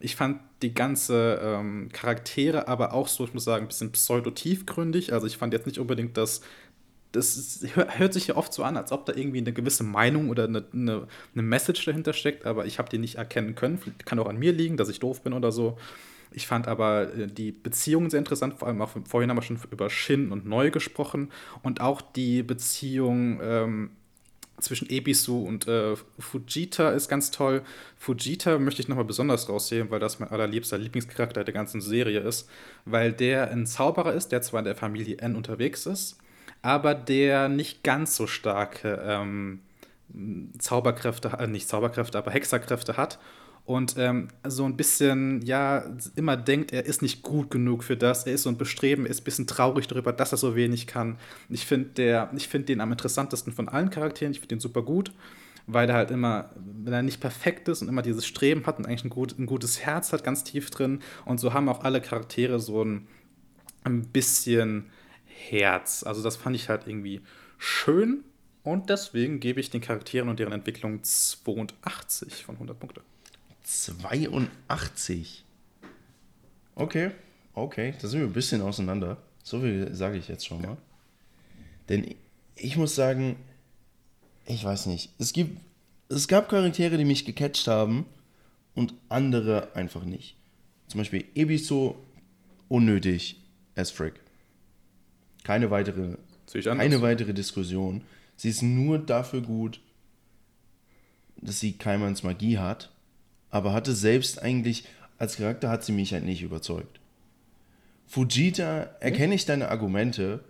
Ich fand die ganze ähm, Charaktere aber auch so, ich muss sagen, ein bisschen pseudo-tiefgründig. Also ich fand jetzt nicht unbedingt das das hört sich ja oft so an, als ob da irgendwie eine gewisse Meinung oder eine, eine, eine Message dahinter steckt, aber ich habe die nicht erkennen können. Kann auch an mir liegen, dass ich doof bin oder so. Ich fand aber äh, die Beziehungen sehr interessant, vor allem auch vorhin haben wir schon über Shin und Neu gesprochen und auch die Beziehung ähm, zwischen Ebisu und äh, Fujita ist ganz toll. Fujita möchte ich nochmal besonders rausheben, weil das mein allerliebster Lieblingscharakter der ganzen Serie ist, weil der ein Zauberer ist, der zwar in der Familie N unterwegs ist, aber der nicht ganz so starke ähm, Zauberkräfte, äh, nicht Zauberkräfte, aber Hexerkräfte hat und ähm, so ein bisschen, ja, immer denkt, er ist nicht gut genug für das, er ist so ein Bestreben, ist ein bisschen traurig darüber, dass er so wenig kann. Ich finde find den am interessantesten von allen Charakteren, ich finde den super gut, weil er halt immer, wenn er nicht perfekt ist und immer dieses Streben hat und eigentlich ein, gut, ein gutes Herz hat, ganz tief drin und so haben auch alle Charaktere so ein, ein bisschen Herz. Also das fand ich halt irgendwie schön und deswegen gebe ich den Charakteren und deren Entwicklung 82 von 100 Punkte. 82. Okay, okay, da sind wir ein bisschen auseinander. So viel sage ich jetzt schon mal. Denn ich muss sagen, ich weiß nicht. Es gibt, es gab Charaktere, die mich gecatcht haben und andere einfach nicht. Zum Beispiel Ebiso unnötig as frick. Keine weitere, keine weitere Diskussion. Sie ist nur dafür gut, dass sie Kaimans Magie hat, aber hatte selbst eigentlich, als Charakter hat sie mich halt nicht überzeugt. Fujita, erkenne ich deine Argumente,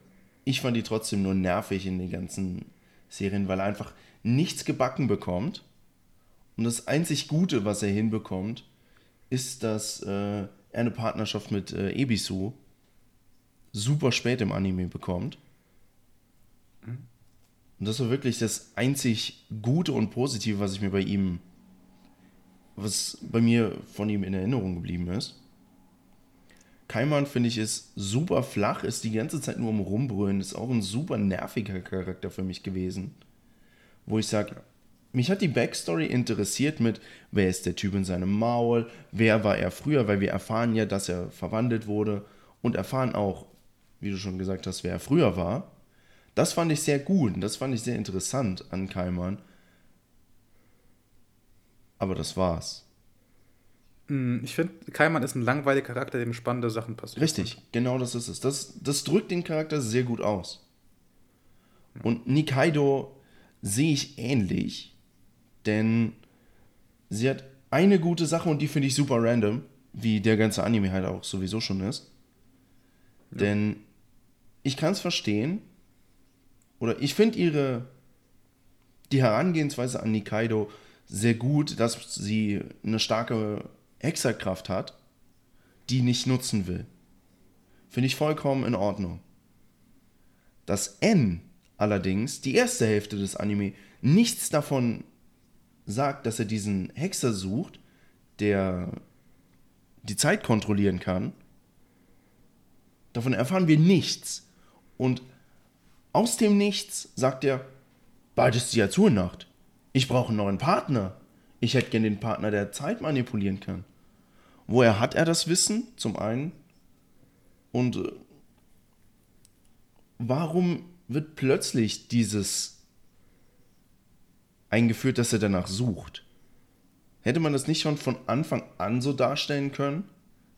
ich fand die trotzdem nur nervig in den ganzen Serien, weil er einfach nichts gebacken bekommt. Und das einzig Gute, was er hinbekommt, ist, dass äh, er eine Partnerschaft mit äh, Ebisu super spät im Anime bekommt. Und das war wirklich das einzig Gute und Positive, was ich mir bei ihm, was bei mir von ihm in Erinnerung geblieben ist. Kaiman, finde ich, ist super flach, ist die ganze Zeit nur am Rumbrüllen, ist auch ein super nerviger Charakter für mich gewesen. Wo ich sage, mich hat die Backstory interessiert mit, wer ist der Typ in seinem Maul, wer war er früher, weil wir erfahren ja, dass er verwandelt wurde und erfahren auch, wie du schon gesagt hast, wer er früher war. Das fand ich sehr gut und das fand ich sehr interessant an Kaiman. Aber das war's. Hm, Ich finde, Kaiman ist ein langweiliger Charakter, dem spannende Sachen passieren. Richtig, genau das ist es. Das, das drückt den Charakter sehr gut aus. Und Nikaido sehe ich ähnlich, denn sie hat eine gute Sache und die finde ich super random, wie der ganze Anime halt auch sowieso schon ist. Denn ich kann es verstehen, oder ich finde ihre, die Herangehensweise an Nikaido sehr gut, dass sie eine starke Hexerkraft hat, die nicht nutzen will. Finde ich vollkommen in Ordnung. Dass N allerdings, die erste Hälfte des Anime, nichts davon sagt, dass er diesen Hexer sucht, der die Zeit kontrollieren kann. Davon erfahren wir nichts. Und aus dem Nichts sagt er, bald ist die Azurnacht. Ich brauche einen neuen Partner. Ich hätte gern den Partner, der Zeit manipulieren kann. Woher hat er das Wissen? Zum einen. Und äh, warum wird plötzlich dieses eingeführt, dass er danach sucht? Hätte man das nicht schon von Anfang an so darstellen können?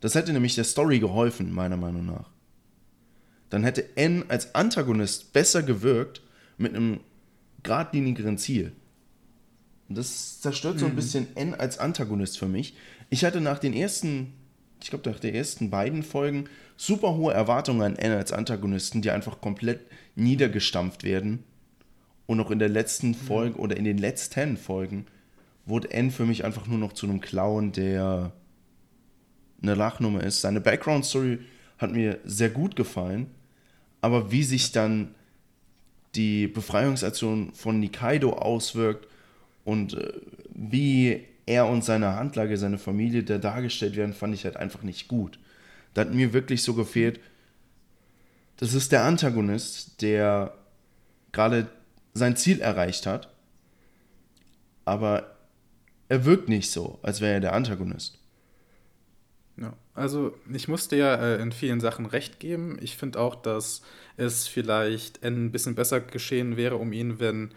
Das hätte nämlich der Story geholfen, meiner Meinung nach. Dann hätte N als Antagonist besser gewirkt mit einem geradlinigeren Ziel. Das zerstört so ein bisschen N als Antagonist für mich. Ich hatte nach den ersten, ich glaube nach den ersten beiden Folgen super hohe Erwartungen an N als Antagonisten, die einfach komplett niedergestampft werden. Und auch in der letzten Folge oder in den letzten Folgen wurde N für mich einfach nur noch zu einem Clown, der eine Lachnummer ist. Seine Background-Story hat mir sehr gut gefallen, aber wie sich dann die Befreiungsaktion von Nikaido auswirkt und äh, wie er und seine Handlage, seine Familie da dargestellt werden, fand ich halt einfach nicht gut. Da hat mir wirklich so gefehlt, das ist der Antagonist, der gerade sein Ziel erreicht hat, aber er wirkt nicht so, als wäre er der Antagonist. Ja, also ich muss dir ja äh, in vielen Sachen recht geben. Ich finde auch, dass es vielleicht ein bisschen besser geschehen wäre um ihn, wenn,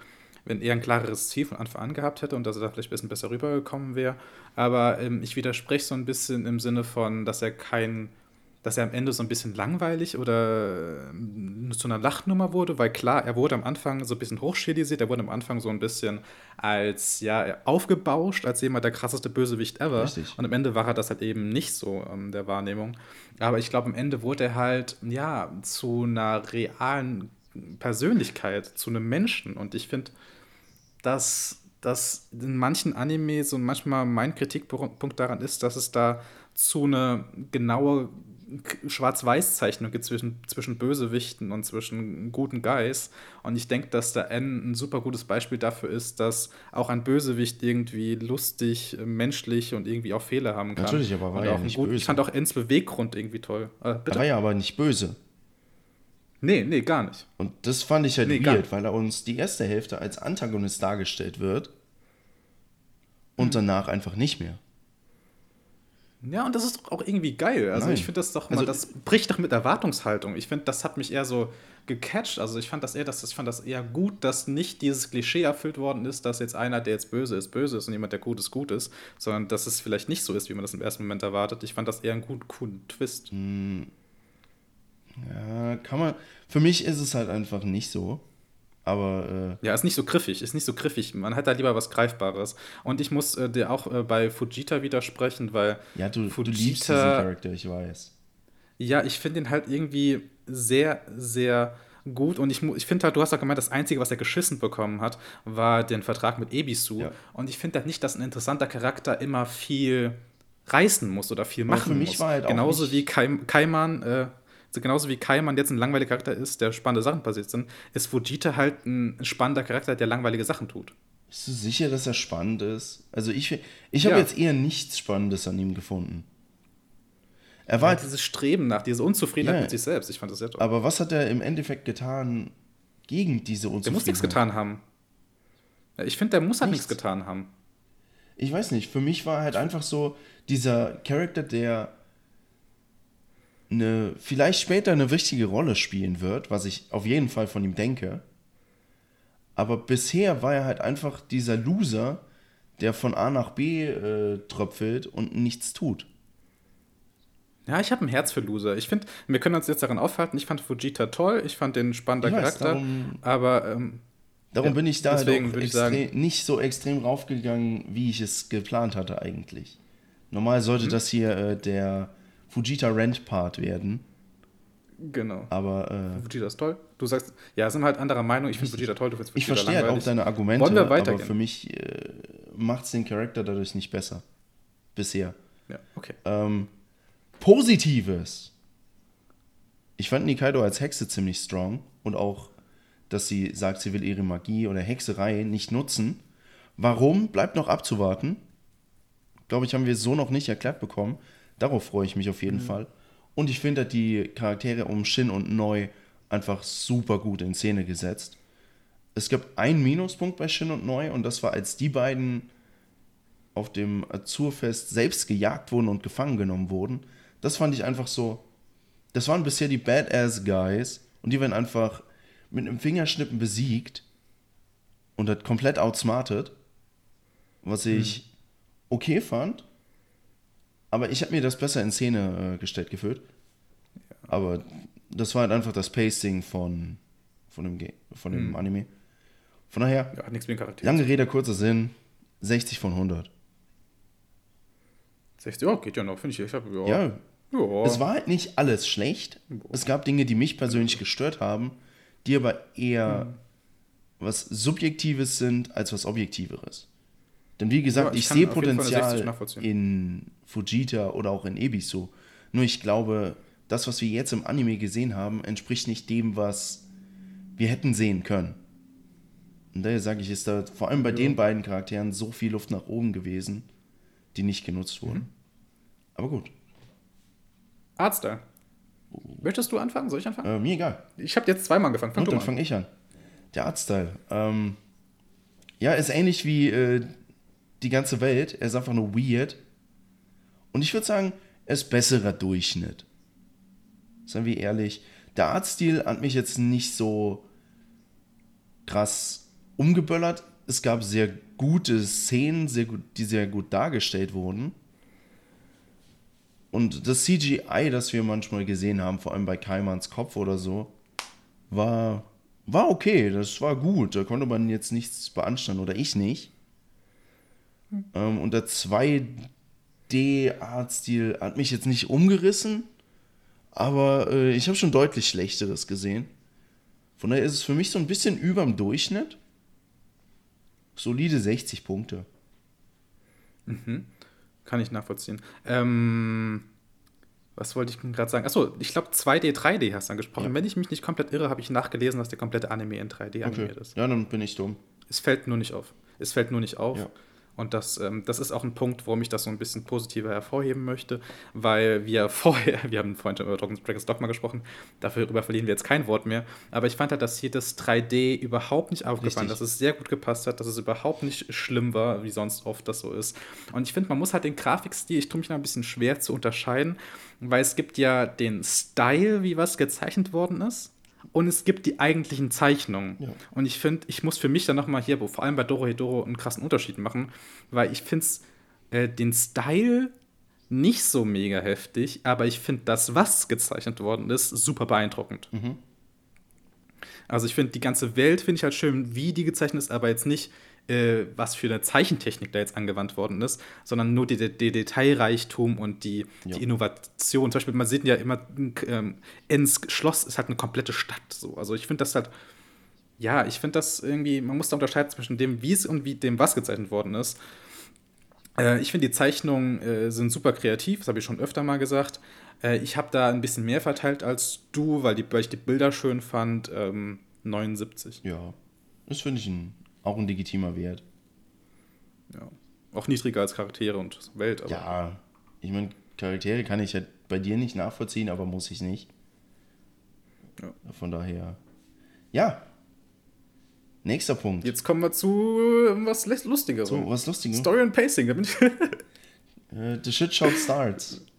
wenn er ein klareres Ziel von Anfang an gehabt hätte und dass er da vielleicht ein bisschen besser rübergekommen wäre. Aber ähm, ich widerspreche so ein bisschen im Sinne von, dass er kein, dass er am Ende so ein bisschen langweilig oder äh, zu einer Lachnummer wurde, weil klar, er wurde am Anfang so ein bisschen hochstilisiert, er wurde am Anfang so ein bisschen als, ja, aufgebauscht, als jemand der krasseste Bösewicht ever. Richtig. Und am Ende war er das halt eben nicht so ähm, der Wahrnehmung. Aber ich glaube, am Ende wurde er halt, ja, zu einer realen Persönlichkeit, zu einem Menschen. Und ich finde, dass, dass in manchen Anime so manchmal mein Kritikpunkt daran ist, dass es da zu eine genaue Schwarz-Weiß-Zeichnung gibt zwischen, zwischen Bösewichten und zwischen guten Guys. Und ich denke, dass der N ein super gutes Beispiel dafür ist, dass auch ein Bösewicht irgendwie lustig, menschlich und irgendwie auch Fehler haben kann. Natürlich, aber war Und ja nicht gut, Ich böse. fand auch Ns Beweggrund irgendwie toll. Äh, Er war ja aber nicht böse. Nee, nee, gar nicht. Und das fand ich halt Nee, weird, weil er uns die erste Hälfte als Antagonist dargestellt wird und danach einfach nicht mehr. Ja, und das ist doch auch irgendwie geil. Also Nein. ich finde das doch Also- mal, das bricht doch mit Erwartungshaltung. Ich finde, das hat mich eher so gecatcht. Also ich fand das eher, das, ich fand das eher gut, dass nicht dieses Klischee erfüllt worden ist, dass jetzt einer, der jetzt böse ist, böse ist und jemand, der gut ist, gut ist, sondern dass es vielleicht nicht so ist, wie man das im ersten Moment erwartet. Ich fand das eher einen guten, coolen Twist. Hm. Ja, kann man. Für mich ist es halt einfach nicht so. Aber Ja, ist nicht so griffig, ist nicht so griffig. Man hat da lieber was Greifbares. Und ich muss äh, dir auch äh, bei Fujita widersprechen, weil äh, ja, du, du Fujita- liebst diesen Charakter, ich weiß. Ja, ich finde ihn halt irgendwie sehr, sehr gut. Und ich, ich finde halt, du hast auch gemeint, das Einzige, was er geschissen bekommen hat, war den Vertrag mit Ebisu. Ja. Und ich finde halt nicht, dass ein interessanter Charakter immer viel reißen muss oder viel machen für mich muss. war halt auch genauso wie Kai, Kaiman, äh, so genauso wie Kaiman jetzt ein langweiliger Charakter ist, der spannende Sachen passiert sind, ist Fujita halt ein spannender Charakter, der langweilige Sachen tut. Bist du sicher, dass er spannend ist? Also ich, ich habe Ja. jetzt eher nichts Spannendes an ihm gefunden. Er war, Dieses Streben nach, diese Unzufriedenheit Ja. mit sich selbst, ich fand das sehr toll. aber was hat er im Endeffekt getan gegen diese Der Unzufriedenheit? muss nichts getan haben. Ich finde, der muss halt Nichts. nichts getan haben. Ich weiß nicht, für mich war halt einfach so dieser Charakter, der eine, vielleicht später eine wichtige Rolle spielen wird, was ich auf jeden Fall von ihm denke. Aber bisher war er halt einfach dieser Loser, der von A nach B äh, tröpfelt und nichts tut. Ja, ich habe ein Herz für Loser. Ich finde, wir können uns jetzt daran aufhalten. Ich fand Fujita toll, ich fand den spannender weiß, Charakter. darum- aber ähm, Darum Ja, bin ich da halt ich sagen- nicht so extrem raufgegangen, wie ich es geplant hatte eigentlich. Normal sollte das hier äh, der Fujita Rent Part werden, genau. aber äh, Fujita ist toll. Du sagst, ja, sind wir halt anderer Meinung. Ich finde Fujita toll, du findest ich Fujita verstehe halt auch langweilig. deine Argumente, Wollen wir aber weitergehen? für mich äh, macht es den Charakter dadurch nicht besser. Bisher. Ja, okay. Ähm, Positives. Ich fand Nikaido als Hexe ziemlich strong und auch, dass sie sagt, sie will ihre Magie oder Hexerei nicht nutzen. Warum? Bleibt noch abzuwarten. Glaube ich, haben wir so noch nicht erklärt bekommen. Darauf freue ich mich auf jeden Fall. Und ich finde die Charaktere um Shin und Neu einfach super gut in Szene gesetzt. Es gab einen Minuspunkt bei Shin und Neu und das war, als die beiden auf dem Azurfest selbst gejagt wurden und gefangen genommen wurden. Das fand ich einfach so. Das waren bisher die Badass Guys und die werden einfach mit einem Fingerschnippen besiegt und hat komplett outsmartet. Was ich okay fand. Aber ich habe mir das besser in Szene äh, gestellt gefühlt. Aber das war halt einfach das Pacing von, von dem, von dem Anime. Von daher, Ja, hat nichts mit Charakter. lange Rede, kurzer Sinn, 60 von 100. 60, ja, geht ja noch, finde ich. ich hab, ja. Ja, ja. Es war halt nicht alles schlecht. Es gab Dinge, die mich persönlich gestört haben, die aber eher Hm. was Subjektives sind als was Objektiveres. Denn wie gesagt, Ja, ich ich, sehe auf jeden Fall eine 60 Potenzial in Fujita oder auch in Ebisu. Nur ich glaube, das, was wir jetzt im Anime gesehen haben, entspricht nicht dem, was wir hätten sehen können. Und daher sage ich, ist da vor allem bei den beiden Charakteren so viel Luft nach oben gewesen, die nicht genutzt wurden. Mhm. Aber gut, Artstyle. Möchtest du anfangen? Soll ich anfangen? äh, mir egal. Ich habe jetzt zweimal angefangen. Fang Gut, du dann fange ich an. Der Artstyle. Ähm, ja, ist ähnlich wie äh, die ganze Welt. Er ist einfach nur weird. Und ich würde sagen, er ist besserer Durchschnitt. Seien wir ehrlich. Der Artstil hat mich jetzt nicht so krass umgeböllert. Es gab sehr gute Szenen, sehr gut, die sehr gut dargestellt wurden. Und das CGI, das wir manchmal gesehen haben, vor allem bei Kaimans Kopf oder so, war, war okay, das war gut. Da konnte man jetzt nichts beanstanden oder ich nicht. Ähm, und der 2D-Artstil hat mich jetzt nicht umgerissen, aber äh, ich habe schon deutlich Schlechteres gesehen. Von daher ist es für mich so ein bisschen überm Durchschnitt. Solide 60 Punkte. Kann ich nachvollziehen. Ähm, was wollte ich gerade sagen? Achso, ich glaube 2D, 3D hast du angesprochen. Ja. Wenn ich mich nicht komplett irre, habe ich nachgelesen, dass der komplette Anime in 3D Okay. animiert ist. Ja, dann bin ich dumm. Es fällt nur nicht auf. Es fällt nur nicht auf. Ja. Und das, ähm, das ist auch ein Punkt, warum ich das so ein bisschen positiver hervorheben möchte, weil wir vorher, wir haben vorhin schon über Dragon's Dogma gesprochen, darüber verlieren wir jetzt kein Wort mehr, aber ich fand halt, dass hier das 3D überhaupt nicht aufgefallen, dass es sehr gut gepasst hat, dass es überhaupt nicht schlimm war, wie sonst oft das so ist. Und ich finde, man muss halt den Grafikstil, ich tue mich da ein bisschen schwer zu unterscheiden, weil es gibt ja den Style, wie was gezeichnet worden ist und es gibt die eigentlichen Zeichnungen. Ja. Und ich finde, ich muss für mich dann nochmal hier, vor allem bei Doro Hedoro, einen krassen Unterschied machen, weil ich finde äh, den Style nicht so mega heftig, aber ich finde das, was gezeichnet worden ist, super beeindruckend. Mhm. Also ich finde die ganze Welt finde ich halt schön, wie die gezeichnet ist, aber jetzt nicht äh, was für eine Zeichentechnik da jetzt angewandt worden ist, sondern nur der die Detailreichtum und die, ja. die, Innovation. Zum Beispiel, man sieht ja immer, ähm, Ensk Schloss ist halt eine komplette Stadt. So. Also ich finde das halt, ja, ich finde das irgendwie, man muss da unterscheiden zwischen dem, wie es und wie dem, was gezeichnet worden ist. Äh, ich finde, die Zeichnungen äh, sind super kreativ, das habe ich schon öfter mal gesagt. Äh, ich habe da ein bisschen mehr verteilt als du, weil, die, weil ich die Bilder schön fand. Ähm, 79. Ja, das finde ich ein auch ein legitimer Wert. Ja. Auch niedriger als Charaktere und Welt. Aber ja, ich meine, Charaktere kann ich halt bei dir nicht nachvollziehen, aber muss ich nicht. Ja. Von daher. Ja. Nächster Punkt. Jetzt kommen wir zu was Lustigeres. So, was Lustiges. Story and Pacing. Da bin ich uh, the shit show starts.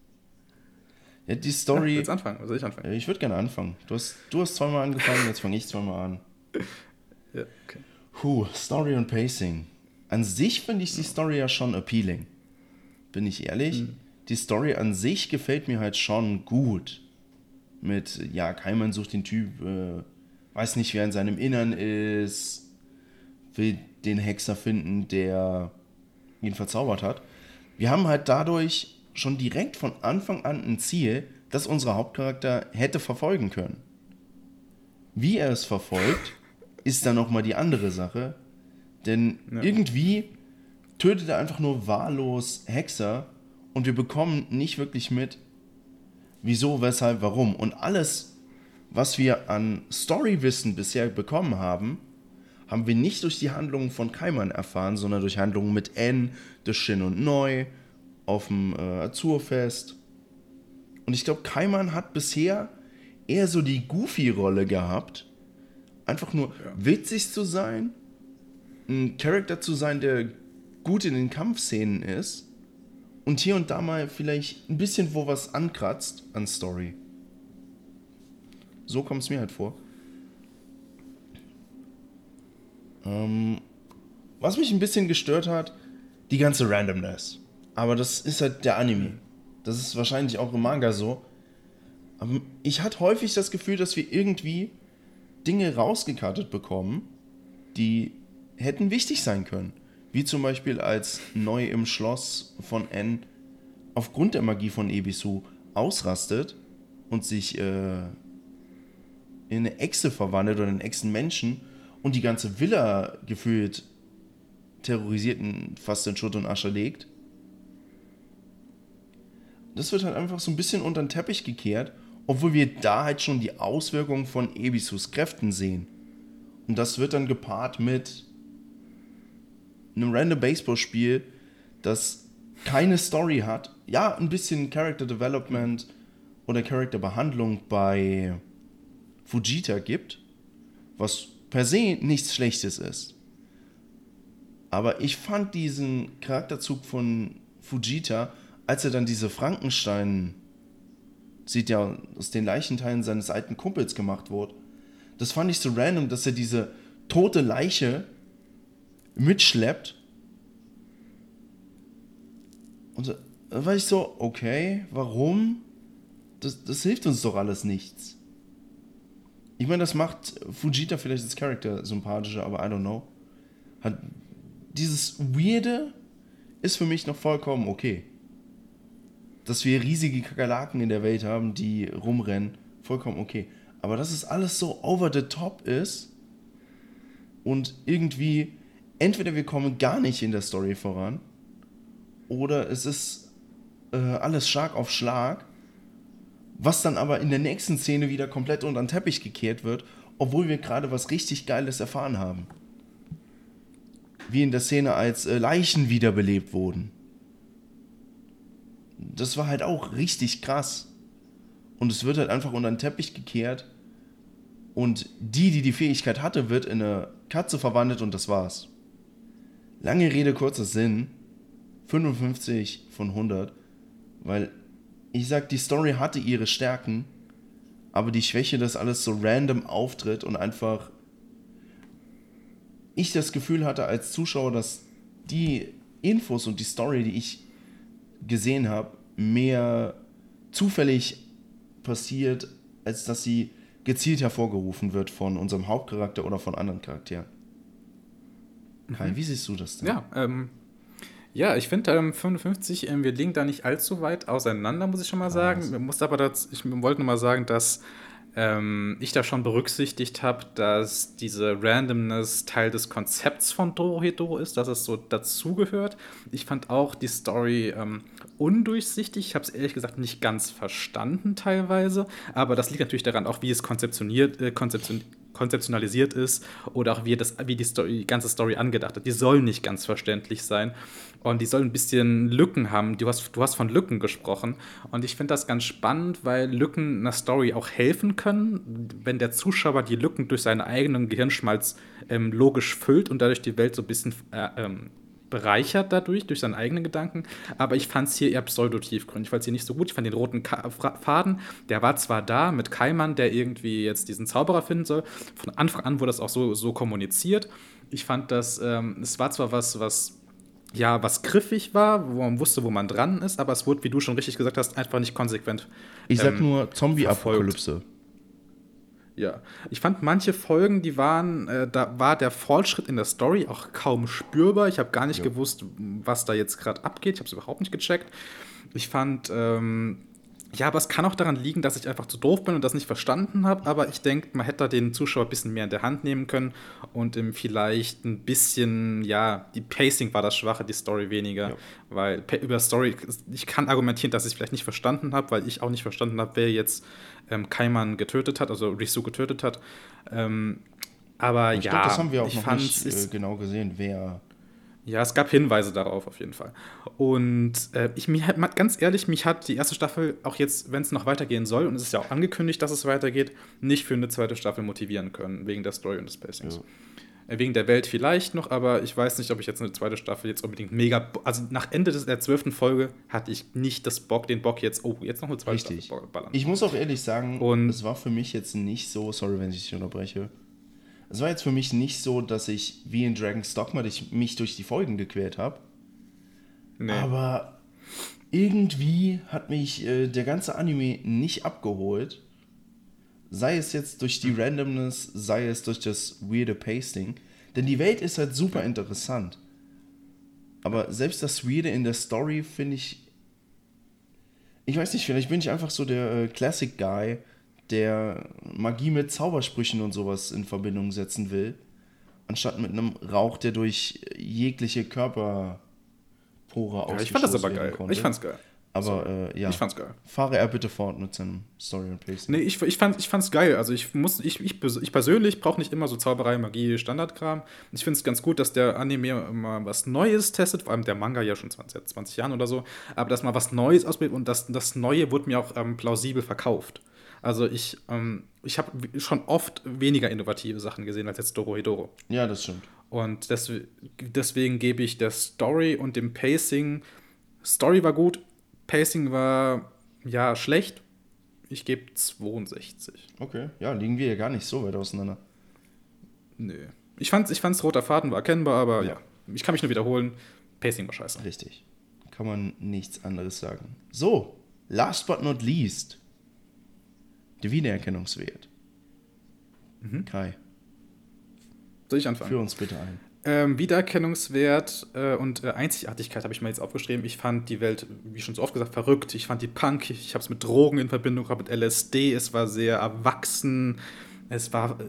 Ja, die Story. Ja, jetzt anfangen, soll ich anfangen? Ich würde gerne anfangen. Du hast, du hast zweimal angefangen, jetzt fange ich zweimal an. Ja, okay. Puh, Story und Pacing. An sich finde ich die Story ja schon appealing. Bin ich ehrlich? Mhm. Die Story an sich gefällt mir halt schon gut. Mit, ja, Keimann sucht den Typ, äh, weiß nicht, wer in seinem Innern ist, will den Hexer finden, der ihn verzaubert hat. Wir haben halt dadurch schon direkt von Anfang an ein Ziel, das unser Hauptcharakter hätte verfolgen können. Wie er es verfolgt, ist dann nochmal die andere Sache. Denn ja. irgendwie tötet er einfach nur wahllos Hexer und wir bekommen nicht wirklich mit, wieso, weshalb, warum. Und alles, was wir an Storywissen bisher bekommen haben, haben wir nicht durch die Handlungen von Kaiman erfahren, sondern durch Handlungen mit N, durch Shin und Neu, auf dem äh, Azurfest. Und ich glaube, Kaiman hat bisher eher so die Goofy-Rolle gehabt einfach nur ja. witzig zu sein, ein Charakter zu sein, der gut in den Kampfszenen ist und hier und da mal vielleicht ein bisschen wo was ankratzt an Story. So kommt es mir halt vor. Ähm, was mich ein bisschen gestört hat, die ganze Randomness. Aber das ist halt der Anime. Das ist wahrscheinlich auch im Manga so. Aber ich hatte häufig das Gefühl, dass wir irgendwie Dinge rausgekartet bekommen, die hätten wichtig sein können. Wie zum Beispiel als neu im Schloss von N aufgrund der Magie von Ebisu ausrastet und sich äh, in eine Echse verwandelt oder einen Echsenmenschen und die ganze Villa gefühlt terrorisiert und fast in Schutt und Asche legt. Das wird halt einfach so ein bisschen unter den Teppich gekehrt obwohl wir da halt schon die Auswirkungen von Ebisus Kräften sehen. Und das wird dann gepaart mit einem Random Baseball-Spiel, das keine Story hat. Ja, ein bisschen Character Development oder Character Behandlung bei Fujita gibt, was per se nichts Schlechtes ist. Aber ich fand diesen Charakterzug von Fujita, als er dann diese Frankenstein sieht ja aus den Leichenteilen seines alten Kumpels gemacht wurde. Das fand ich so random, dass er diese tote Leiche mitschleppt. Und da war ich so, okay, warum? Das, das hilft uns doch alles nichts. Ich meine, das macht Fujita vielleicht als Charakter sympathischer, aber I don't know. Hat dieses Weirde ist für mich noch vollkommen okay dass wir riesige Kakerlaken in der Welt haben, die rumrennen, vollkommen okay. Aber dass es alles so over the top ist und irgendwie entweder wir kommen gar nicht in der Story voran oder es ist äh, alles Schlag auf Schlag, was dann aber in der nächsten Szene wieder komplett unter den Teppich gekehrt wird, obwohl wir gerade was richtig Geiles erfahren haben. wie in der Szene, als äh, Leichen wiederbelebt wurden. Das war halt auch richtig krass. Und es wird halt einfach unter den Teppich gekehrt. Und die, die die Fähigkeit hatte, wird in eine Katze verwandelt und das war's. Lange Rede, kurzer Sinn. 55 von 100. Weil ich sag, die Story hatte ihre Stärken, aber die Schwäche, dass alles so random auftritt und einfach ich das Gefühl hatte als Zuschauer, dass die Infos und die Story, die ich gesehen habe, mehr zufällig passiert, als dass sie gezielt hervorgerufen wird von unserem Hauptcharakter oder von anderen Charakteren. Kai, mhm. wie siehst du das denn? Ja, ähm, ja, ich finde ähm, 55, ähm, wir liegen da nicht allzu weit auseinander, muss ich schon mal sagen. Ich muss aber das, ich wollte nur mal sagen, dass ähm, ich da schon berücksichtigt habe, dass diese Randomness Teil des Konzepts von Dorohedoro ist, dass es so dazugehört. Ich fand auch die Story ähm, undurchsichtig. Ich habe es ehrlich gesagt nicht ganz verstanden teilweise, aber das liegt natürlich daran, auch wie es konzeptioniert, äh, konzeptioniert konzeptionalisiert ist oder auch wie, das, wie die, Story, die ganze Story angedacht hat. Die soll nicht ganz verständlich sein und die soll ein bisschen Lücken haben. Du hast, du hast von Lücken gesprochen und ich finde das ganz spannend, weil Lücken einer Story auch helfen können, wenn der Zuschauer die Lücken durch seinen eigenen Gehirnschmalz ähm, logisch füllt und dadurch die Welt so ein bisschen äh, ähm, bereichert dadurch, durch seine eigenen Gedanken. Aber ich fand es hier eher pseudo-tiefgründig. Ich fand es hier nicht so gut. Ich fand den roten Ka Faden, der war zwar da mit Kaiman, der irgendwie jetzt diesen Zauberer finden soll. Von Anfang an wurde das auch so, so kommuniziert. Ich fand das, ähm, es war zwar was, was ja, was griffig war, wo man wusste, wo man dran ist, aber es wurde, wie du schon richtig gesagt hast, einfach nicht konsequent. Ich sag ähm, nur Zombie-Apokalypse. Ja, ich fand manche Folgen, die waren, äh, da war der Fortschritt in der Story auch kaum spürbar. Ich habe gar nicht ja. gewusst, was da jetzt gerade abgeht. Ich habe es überhaupt nicht gecheckt. Ich fand, ähm, ja, aber es kann auch daran liegen, dass ich einfach zu doof bin und das nicht verstanden habe. Aber ich denke, man hätte da den Zuschauer ein bisschen mehr in der Hand nehmen können und ihm vielleicht ein bisschen, ja, die Pacing war das Schwache, die Story weniger. Ja. Weil über Story, ich kann argumentieren, dass ich es vielleicht nicht verstanden habe, weil ich auch nicht verstanden habe, wer jetzt ähm, Kaiman getötet hat, also Risu getötet hat. Ähm, aber ich ja, glaub, das haben wir auch noch nicht äh, genau gesehen, wer. Ja, es gab Hinweise darauf auf jeden Fall. Und äh, ich mich hat, ganz ehrlich, mich hat die erste Staffel auch jetzt, wenn es noch weitergehen soll, und es ist ja auch angekündigt, dass es weitergeht, nicht für eine zweite Staffel motivieren können, wegen der Story und des Pacings. Ja. Äh, wegen der Welt vielleicht noch, aber ich weiß nicht, ob ich jetzt eine zweite Staffel jetzt unbedingt mega. Also nach Ende der zwölften Folge hatte ich nicht das Bock, den Bock jetzt, oh, jetzt noch eine zweite Richtig. Staffel ballern. Ich muss auch ehrlich sagen, und es war für mich jetzt nicht so, sorry, wenn ich dich unterbreche. Es war jetzt für mich nicht so, dass ich wie in Dragon's Dogma mich durch die Folgen gequält habe. Nee. Aber irgendwie hat mich äh, der ganze Anime nicht abgeholt. Sei es jetzt durch die Randomness, sei es durch das weirde Pasting. Denn die Welt ist halt super interessant. Aber selbst das Weirde in der Story finde ich. Ich weiß nicht, vielleicht bin ich einfach so der äh, Classic Guy, der Magie mit Zaubersprüchen und sowas in Verbindung setzen will. Anstatt mit einem Rauch, der durch jegliche Körperpore ja, Ich fand das aber geil. Konnte. Ich fand's geil. Aber so. äh, ja. Ich fand's geil. Fahre er bitte fort mit seinem Story und Pacing. Nee, ich, ich, fand, ich fand's geil. Also ich muss, ich, ich, ich persönlich brauche nicht immer so Zauberei, Magie, Standardkram. Ich finde es ganz gut, dass der Anime immer was Neues testet, vor allem der Manga ja schon 20, 20 Jahren oder so, aber dass mal was Neues ausprobiert und das, das Neue wurde mir auch ähm, plausibel verkauft. Also ich, ähm, ich habe schon oft weniger innovative Sachen gesehen als jetzt Doro Hedoro. Ja, das stimmt. Und des, deswegen gebe ich der Story und dem Pacing. Story war gut, Pacing war ja schlecht. Ich gebe 62. Okay, ja, liegen wir ja gar nicht so weit auseinander. Nö. Ich fand, ich fand's roter Faden war erkennbar, aber ja. ja, ich kann mich nur wiederholen. Pacing war scheiße. Richtig. Kann man nichts anderes sagen. So, last but not least. Der Wiedererkennungswert. Mhm. Kai. Soll ich anfangen? Führ uns bitte ein. Ähm, Wiedererkennungswert äh, und äh, Einzigartigkeit habe ich mal jetzt aufgeschrieben. Ich fand die Welt, wie schon so oft gesagt, verrückt. Ich fand die Punk. Ich habe es mit Drogen in Verbindung gehabt, mit LSD. Es war sehr erwachsen. Es war äh,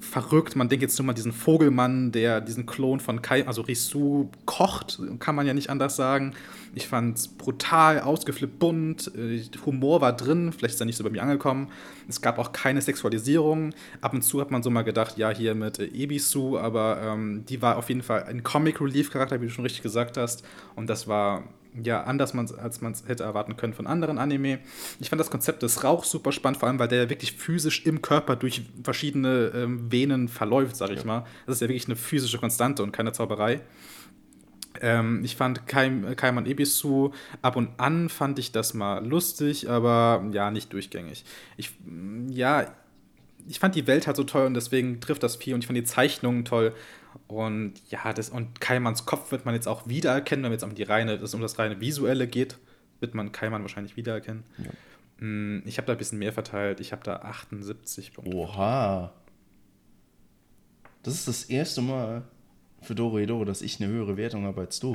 verrückt. Man denkt jetzt nur mal diesen Vogelmann, der diesen Klon von Kai, also Risu, kocht, kann man ja nicht anders sagen. Ich fand es brutal, ausgeflippt, bunt. Äh, Humor war drin, vielleicht ist er nicht so bei mir angekommen. Es gab auch keine Sexualisierung. Ab und zu hat man so mal gedacht, ja, hier mit äh, Ebisu, aber ähm, die war auf jeden Fall ein Comic Relief Charakter, wie du schon richtig gesagt hast. Und das war ja, anders als man es hätte erwarten können von anderen Anime. Ich fand das Konzept des Rauchs super spannend, vor allem, weil der wirklich physisch im Körper durch verschiedene ähm, Venen verläuft, sag ich ja. mal. Das ist ja wirklich eine physische Konstante und keine Zauberei. Ähm, ich fand Kaim, Kaiman Ebisu ab und an fand ich das mal lustig, aber ja, nicht durchgängig. Ich, ja, ich fand die Welt halt so toll und deswegen trifft das viel und ich fand die Zeichnungen toll. Und ja, das, und Kaimanns Kopf wird man jetzt auch wiedererkennen, wenn es um, die reine, es um das reine Visuelle geht, wird man Kaiman wahrscheinlich wiedererkennen. Ja. Mm, ich habe da ein bisschen mehr verteilt. Ich habe da 78 Punkte. Oha. Das ist das erste Mal für Doro dass ich eine höhere Wertung habe als du.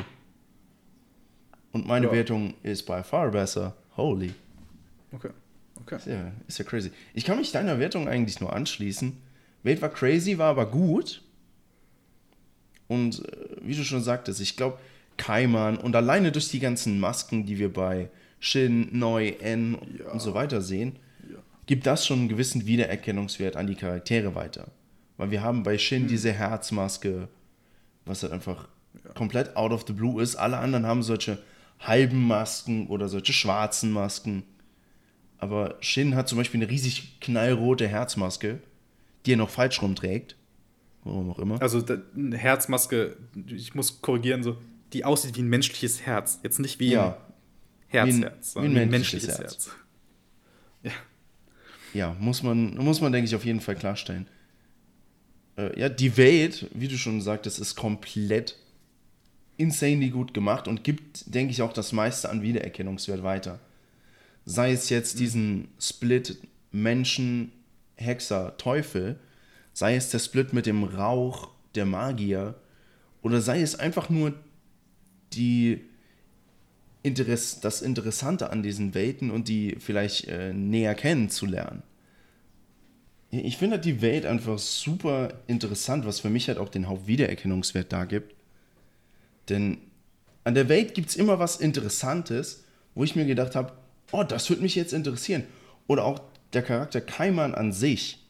Und meine ja. Wertung ist by far besser. Holy. Okay. Okay. Ist ja, ist ja crazy. Ich kann mich deiner Wertung eigentlich nur anschließen. Wade war crazy, war aber gut. Und äh, wie du schon sagtest, ich glaube, Kaiman und alleine durch die ganzen Masken, die wir bei Shin, Neu, N ja. und so weiter sehen, ja. gibt das schon einen gewissen Wiedererkennungswert an die Charaktere weiter. Weil wir haben bei Shin hm. diese Herzmaske, was halt einfach ja. komplett out of the blue ist. Alle anderen haben solche halben Masken oder solche schwarzen Masken. Aber Shin hat zum Beispiel eine riesig knallrote Herzmaske, die er noch falsch rumträgt. Warum auch immer. Also eine Herzmaske, ich muss korrigieren, so, die aussieht wie ein menschliches Herz. Jetzt nicht wie ja. ein Herzherz, sondern wie ein, menschliches, menschliches Herz. Herz. Ja. Ja, muss man, muss man, denke ich, auf jeden Fall klarstellen. Äh, ja, die Welt, wie du schon sagtest, ist komplett insanely gut gemacht und gibt, denke ich, auch das meiste an Wiedererkennungswert weiter. Sei es jetzt diesen Split Menschen, Hexer, Teufel, sei es der Split mit dem Rauch der Magier oder sei es einfach nur die Interess das Interessante an diesen Welten und die vielleicht äh, näher kennenzulernen. Ich finde halt die Welt einfach super interessant, was für mich halt auch den Hauptwiedererkennungswert da gibt. Denn an der Welt gibt es immer was Interessantes, wo ich mir gedacht habe, oh, das würde mich jetzt interessieren. Oder auch der Charakter Kaiman an sich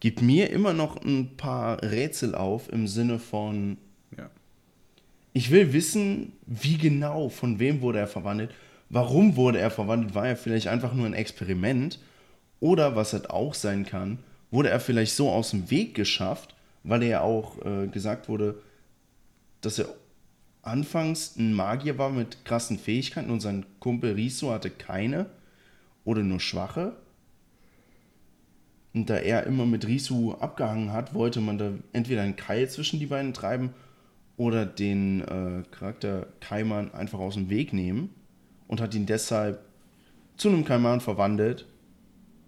gibt mir immer noch ein paar Rätsel auf im Sinne von, ja. ich will wissen, wie genau, von wem wurde er verwandelt, warum wurde er verwandelt, war er vielleicht einfach nur ein Experiment oder was halt auch sein kann, wurde er vielleicht so aus dem Weg geschafft, weil er auch äh, gesagt wurde, dass er anfangs ein Magier war mit krassen Fähigkeiten und sein Kumpel Riso hatte keine oder nur schwache und da er immer mit Risu abgehangen hat, wollte man da entweder einen Keil zwischen die beiden treiben oder den äh, Charakter Kaiman einfach aus dem Weg nehmen und hat ihn deshalb zu einem Kaiman verwandelt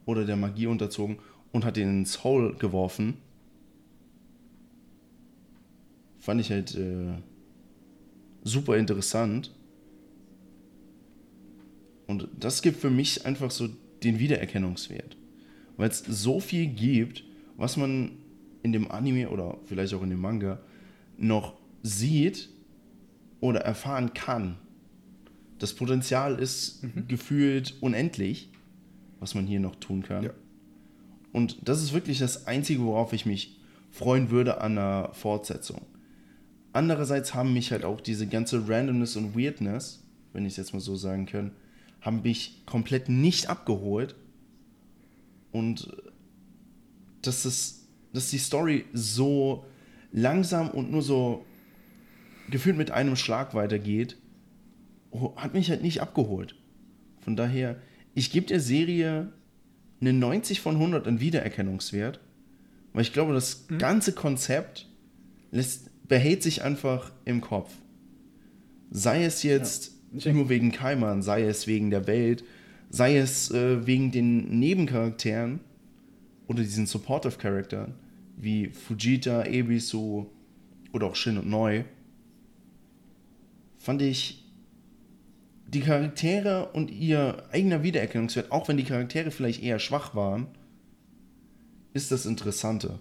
oder der Magie unterzogen und hat ihn ins Hole geworfen. Fand ich halt äh, super interessant. Und das gibt für mich einfach so den Wiedererkennungswert weil es so viel gibt, was man in dem Anime oder vielleicht auch in dem Manga noch sieht oder erfahren kann. Das Potenzial ist mhm. gefühlt unendlich, was man hier noch tun kann. Ja. Und das ist wirklich das Einzige, worauf ich mich freuen würde an einer Fortsetzung. Andererseits haben mich halt auch diese ganze Randomness und Weirdness, wenn ich es jetzt mal so sagen kann, haben mich komplett nicht abgeholt und dass, es, dass die Story so langsam und nur so gefühlt mit einem Schlag weitergeht, hat mich halt nicht abgeholt. Von daher, ich gebe der Serie eine 90 von 100 an Wiedererkennungswert, weil ich glaube, das mhm. ganze Konzept lässt, behält sich einfach im Kopf. Sei es jetzt ja. nur wegen Kaiman, sei es wegen der Welt, sei es äh, wegen den Nebencharakteren oder diesen Supportive Charakteren wie Fujita, Ebisu oder auch Shin und Neu, fand ich die Charaktere und ihr eigener Wiedererkennungswert, auch wenn die Charaktere vielleicht eher schwach waren, ist das Interessante.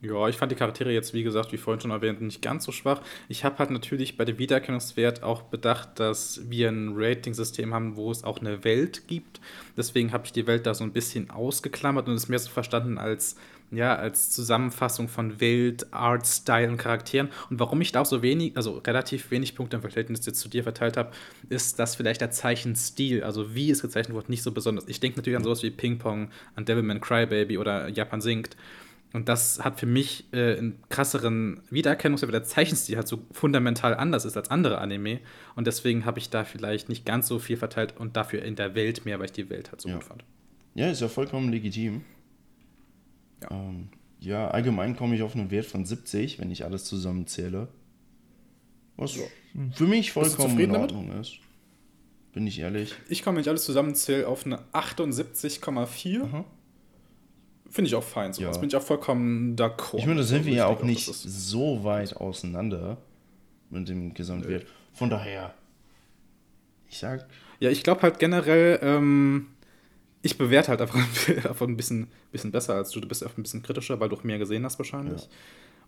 Ja, ich fand die Charaktere jetzt, wie gesagt, wie vorhin schon erwähnt, nicht ganz so schwach. Ich habe halt natürlich bei dem Wiedererkennungswert auch bedacht, dass wir ein Rating-System haben, wo es auch eine Welt gibt. Deswegen habe ich die Welt da so ein bisschen ausgeklammert und es mehr so verstanden als, ja, als Zusammenfassung von Welt, Art, Style und Charakteren. Und warum ich da auch so wenig, also relativ wenig Punkte im Verhältnis jetzt zu dir verteilt habe, ist, dass vielleicht der Zeichenstil, also wie es gezeichnet wurde, nicht so besonders. Ich denke natürlich an sowas wie Ping Pong, an Devilman Crybaby oder Japan singt. Und das hat für mich äh, einen krasseren Wiedererkennungswert, weil der Zeichenstil halt so fundamental anders ist als andere Anime. Und deswegen habe ich da vielleicht nicht ganz so viel verteilt und dafür in der Welt mehr, weil ich die Welt halt so Ja. gut fand. Ja, ist ja vollkommen legitim. Ja. Ähm, ja, allgemein komme ich auf einen Wert von 70, wenn ich alles zusammenzähle. Was für mich vollkommen in zufrieden damit? Ordnung ist. Bin ich ehrlich. Ich komme, wenn ich alles zusammenzähle, auf eine 78,4. Finde ich auch fein. So. Ja. Das bin ich auch vollkommen d'accord. Ich meine, da sind wir ja auch nicht so weit auseinander mit dem Gesamtwert. Von daher, ich sag, Ja, ich glaube halt generell, ähm, ich bewerte halt einfach, einfach ein bisschen, bisschen besser als du. Du bist einfach ein bisschen kritischer, weil du auch mehr gesehen hast wahrscheinlich. Ja.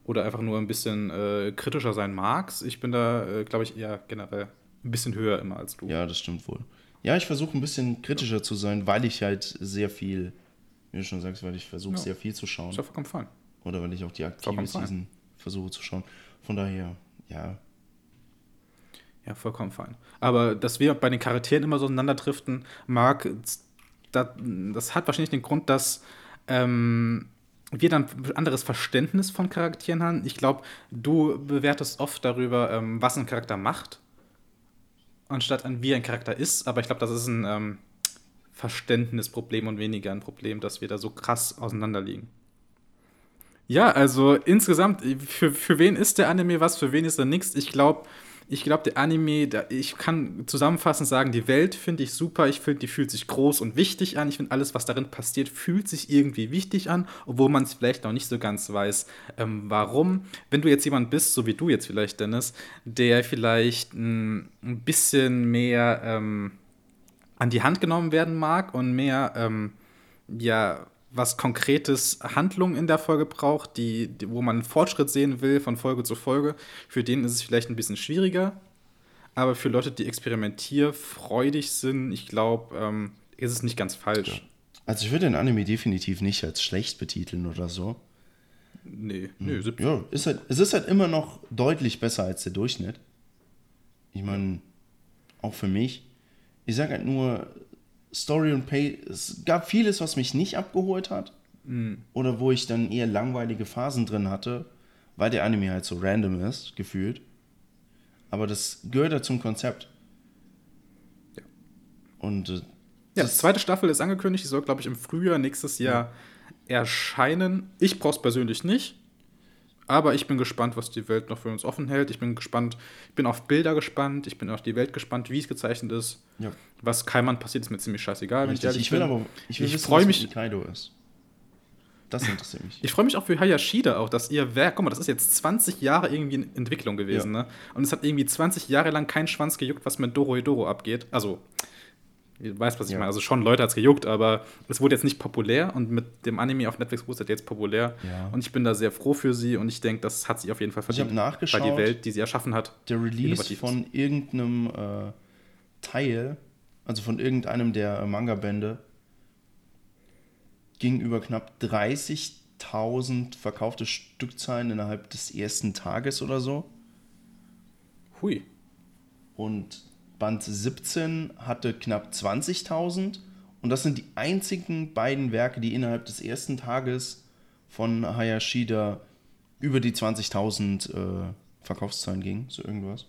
Oder einfach nur ein bisschen äh, kritischer sein magst. Ich bin da, äh, glaube ich, eher generell ein bisschen höher immer als du. ja, das stimmt wohl. Ja, ich versuche ein bisschen kritischer zu sein, weil ich halt sehr viel, wie du schon sagst, weil ich versuche Ja. sehr viel zu schauen. Ist ja vollkommen fein. Oder weil ich auch die aktive. Season versuche zu schauen. Von daher, ja, Ja, vollkommen fein. Aber dass wir bei den Charakteren immer so auseinanderdriften, mag, das, das hat wahrscheinlich den Grund, dass ähm, wir dann ein anderes Verständnis von Charakteren haben. Ich glaube, du bewertest oft darüber, ähm, was ein Charakter macht, anstatt an wie ein Charakter ist. Aber ich glaube, das ist ein ähm, Verständnisproblem und weniger ein Problem, dass wir da so krass auseinanderliegen. Ja, also insgesamt, für, für wen ist der Anime was, für wen ist er nichts? Ich glaube, ich glaube, der Anime, da, ich kann zusammenfassend sagen, die Welt finde ich super. Ich finde, die fühlt sich groß und wichtig an. Ich finde, alles, was darin passiert, fühlt sich irgendwie wichtig an, obwohl man es vielleicht noch nicht so ganz weiß, ähm, warum. Wenn du jetzt jemand bist, so wie du jetzt vielleicht, Dennis, der vielleicht ein, ein bisschen mehr ähm, an die Hand genommen werden mag und mehr, ähm, ja, was konkretes Handlung in der Folge braucht, die, die, wo man einen Fortschritt sehen will von Folge zu Folge, für den ist es vielleicht ein bisschen schwieriger. Aber für Leute, die experimentierfreudig sind, ich glaube, ähm, ist es nicht ganz falsch. Also ich würde den Anime definitiv nicht als schlecht betiteln oder so. Nee, nee, 70. Ja, ist halt, es ist halt immer noch deutlich besser als der Durchschnitt. Ich meine, auch für mich. Ich sage halt nur, Story und Pay, es gab vieles, was mich nicht abgeholt hat. Oder wo ich dann eher langweilige Phasen drin hatte, weil der Anime halt so random ist, gefühlt. Aber das gehört ja zum Konzept. Ja. Und äh, Ja, die zweite Staffel ist angekündigt, die soll, glaube ich, im Frühjahr nächstes Jahr erscheinen. Ich brauche es persönlich nicht, aber ich bin gespannt, was die Welt noch für uns offen hält. Ich bin gespannt, ich bin auf Bilder gespannt, ich bin auf die Welt gespannt, wie es gezeichnet ist. ja, Was Kaiman passiert, ist mir ziemlich scheißegal, wenn ich Ich will aber ich will Ich wissen, was mich- mit Kaido ist. Das interessiert mich. Ich freue mich auch für Hayashida auch, dass ihr Werk, guck mal, das ist jetzt 20 Jahre irgendwie in Entwicklung gewesen, ne? Und es hat irgendwie 20 Jahre lang keinen Schwanz gejuckt, was mit Doro abgeht. Also, ihr weißt, was ich Ja. meine. Also schon Leute hat es gejuckt, aber es wurde jetzt nicht populär und mit dem Anime auf Netflix wurde es jetzt populär. Ja. Und ich bin da sehr froh für sie und ich denke, das hat sie auf jeden Fall Ich verdient. habe nachgeschaut. Weil die Welt, die sie erschaffen hat, der Release von irgendeinem äh, Teil, also von irgendeinem der äh, Manga-Bände, ging über knapp 30.000 verkaufte Stückzahlen innerhalb des ersten Tages oder so. hui. Und Band 17 hatte knapp 20.000. Und das sind die einzigen beiden Werke, die innerhalb des ersten Tages von Hayashida über die 20.000 äh, Verkaufszahlen gingen, so irgendwas.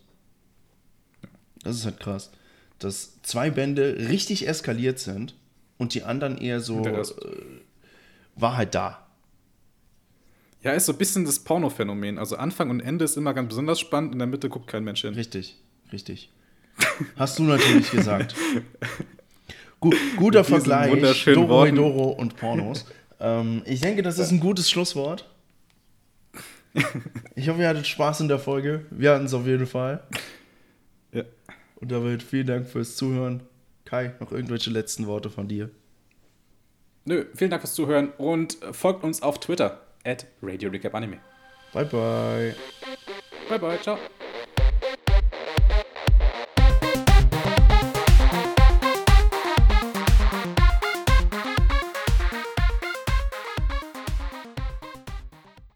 Das ist halt krass. Dass zwei Bände richtig eskaliert sind und die anderen eher so äh, war halt da. Ja, ist so ein bisschen das Porno-Phänomen. Also Anfang und Ende ist immer ganz besonders spannend, in der Mitte guckt kein Mensch hin. Richtig, richtig. Hast du natürlich gesagt. Gu guter Mit Vergleich. Doro Worten. Doro und Pornos. ähm, ich denke, das ist ein gutes Schlusswort. Ich hoffe, ihr hattet Spaß in der Folge. Wir hatten es auf jeden Fall. Ja. Und damit vielen Dank fürs Zuhören. Kai, noch irgendwelche letzten Worte von dir? nö, vielen Dank fürs Zuhören und folgt uns auf Twitter at Radio Recap Anime. Bye bye. Bye bye, ciao.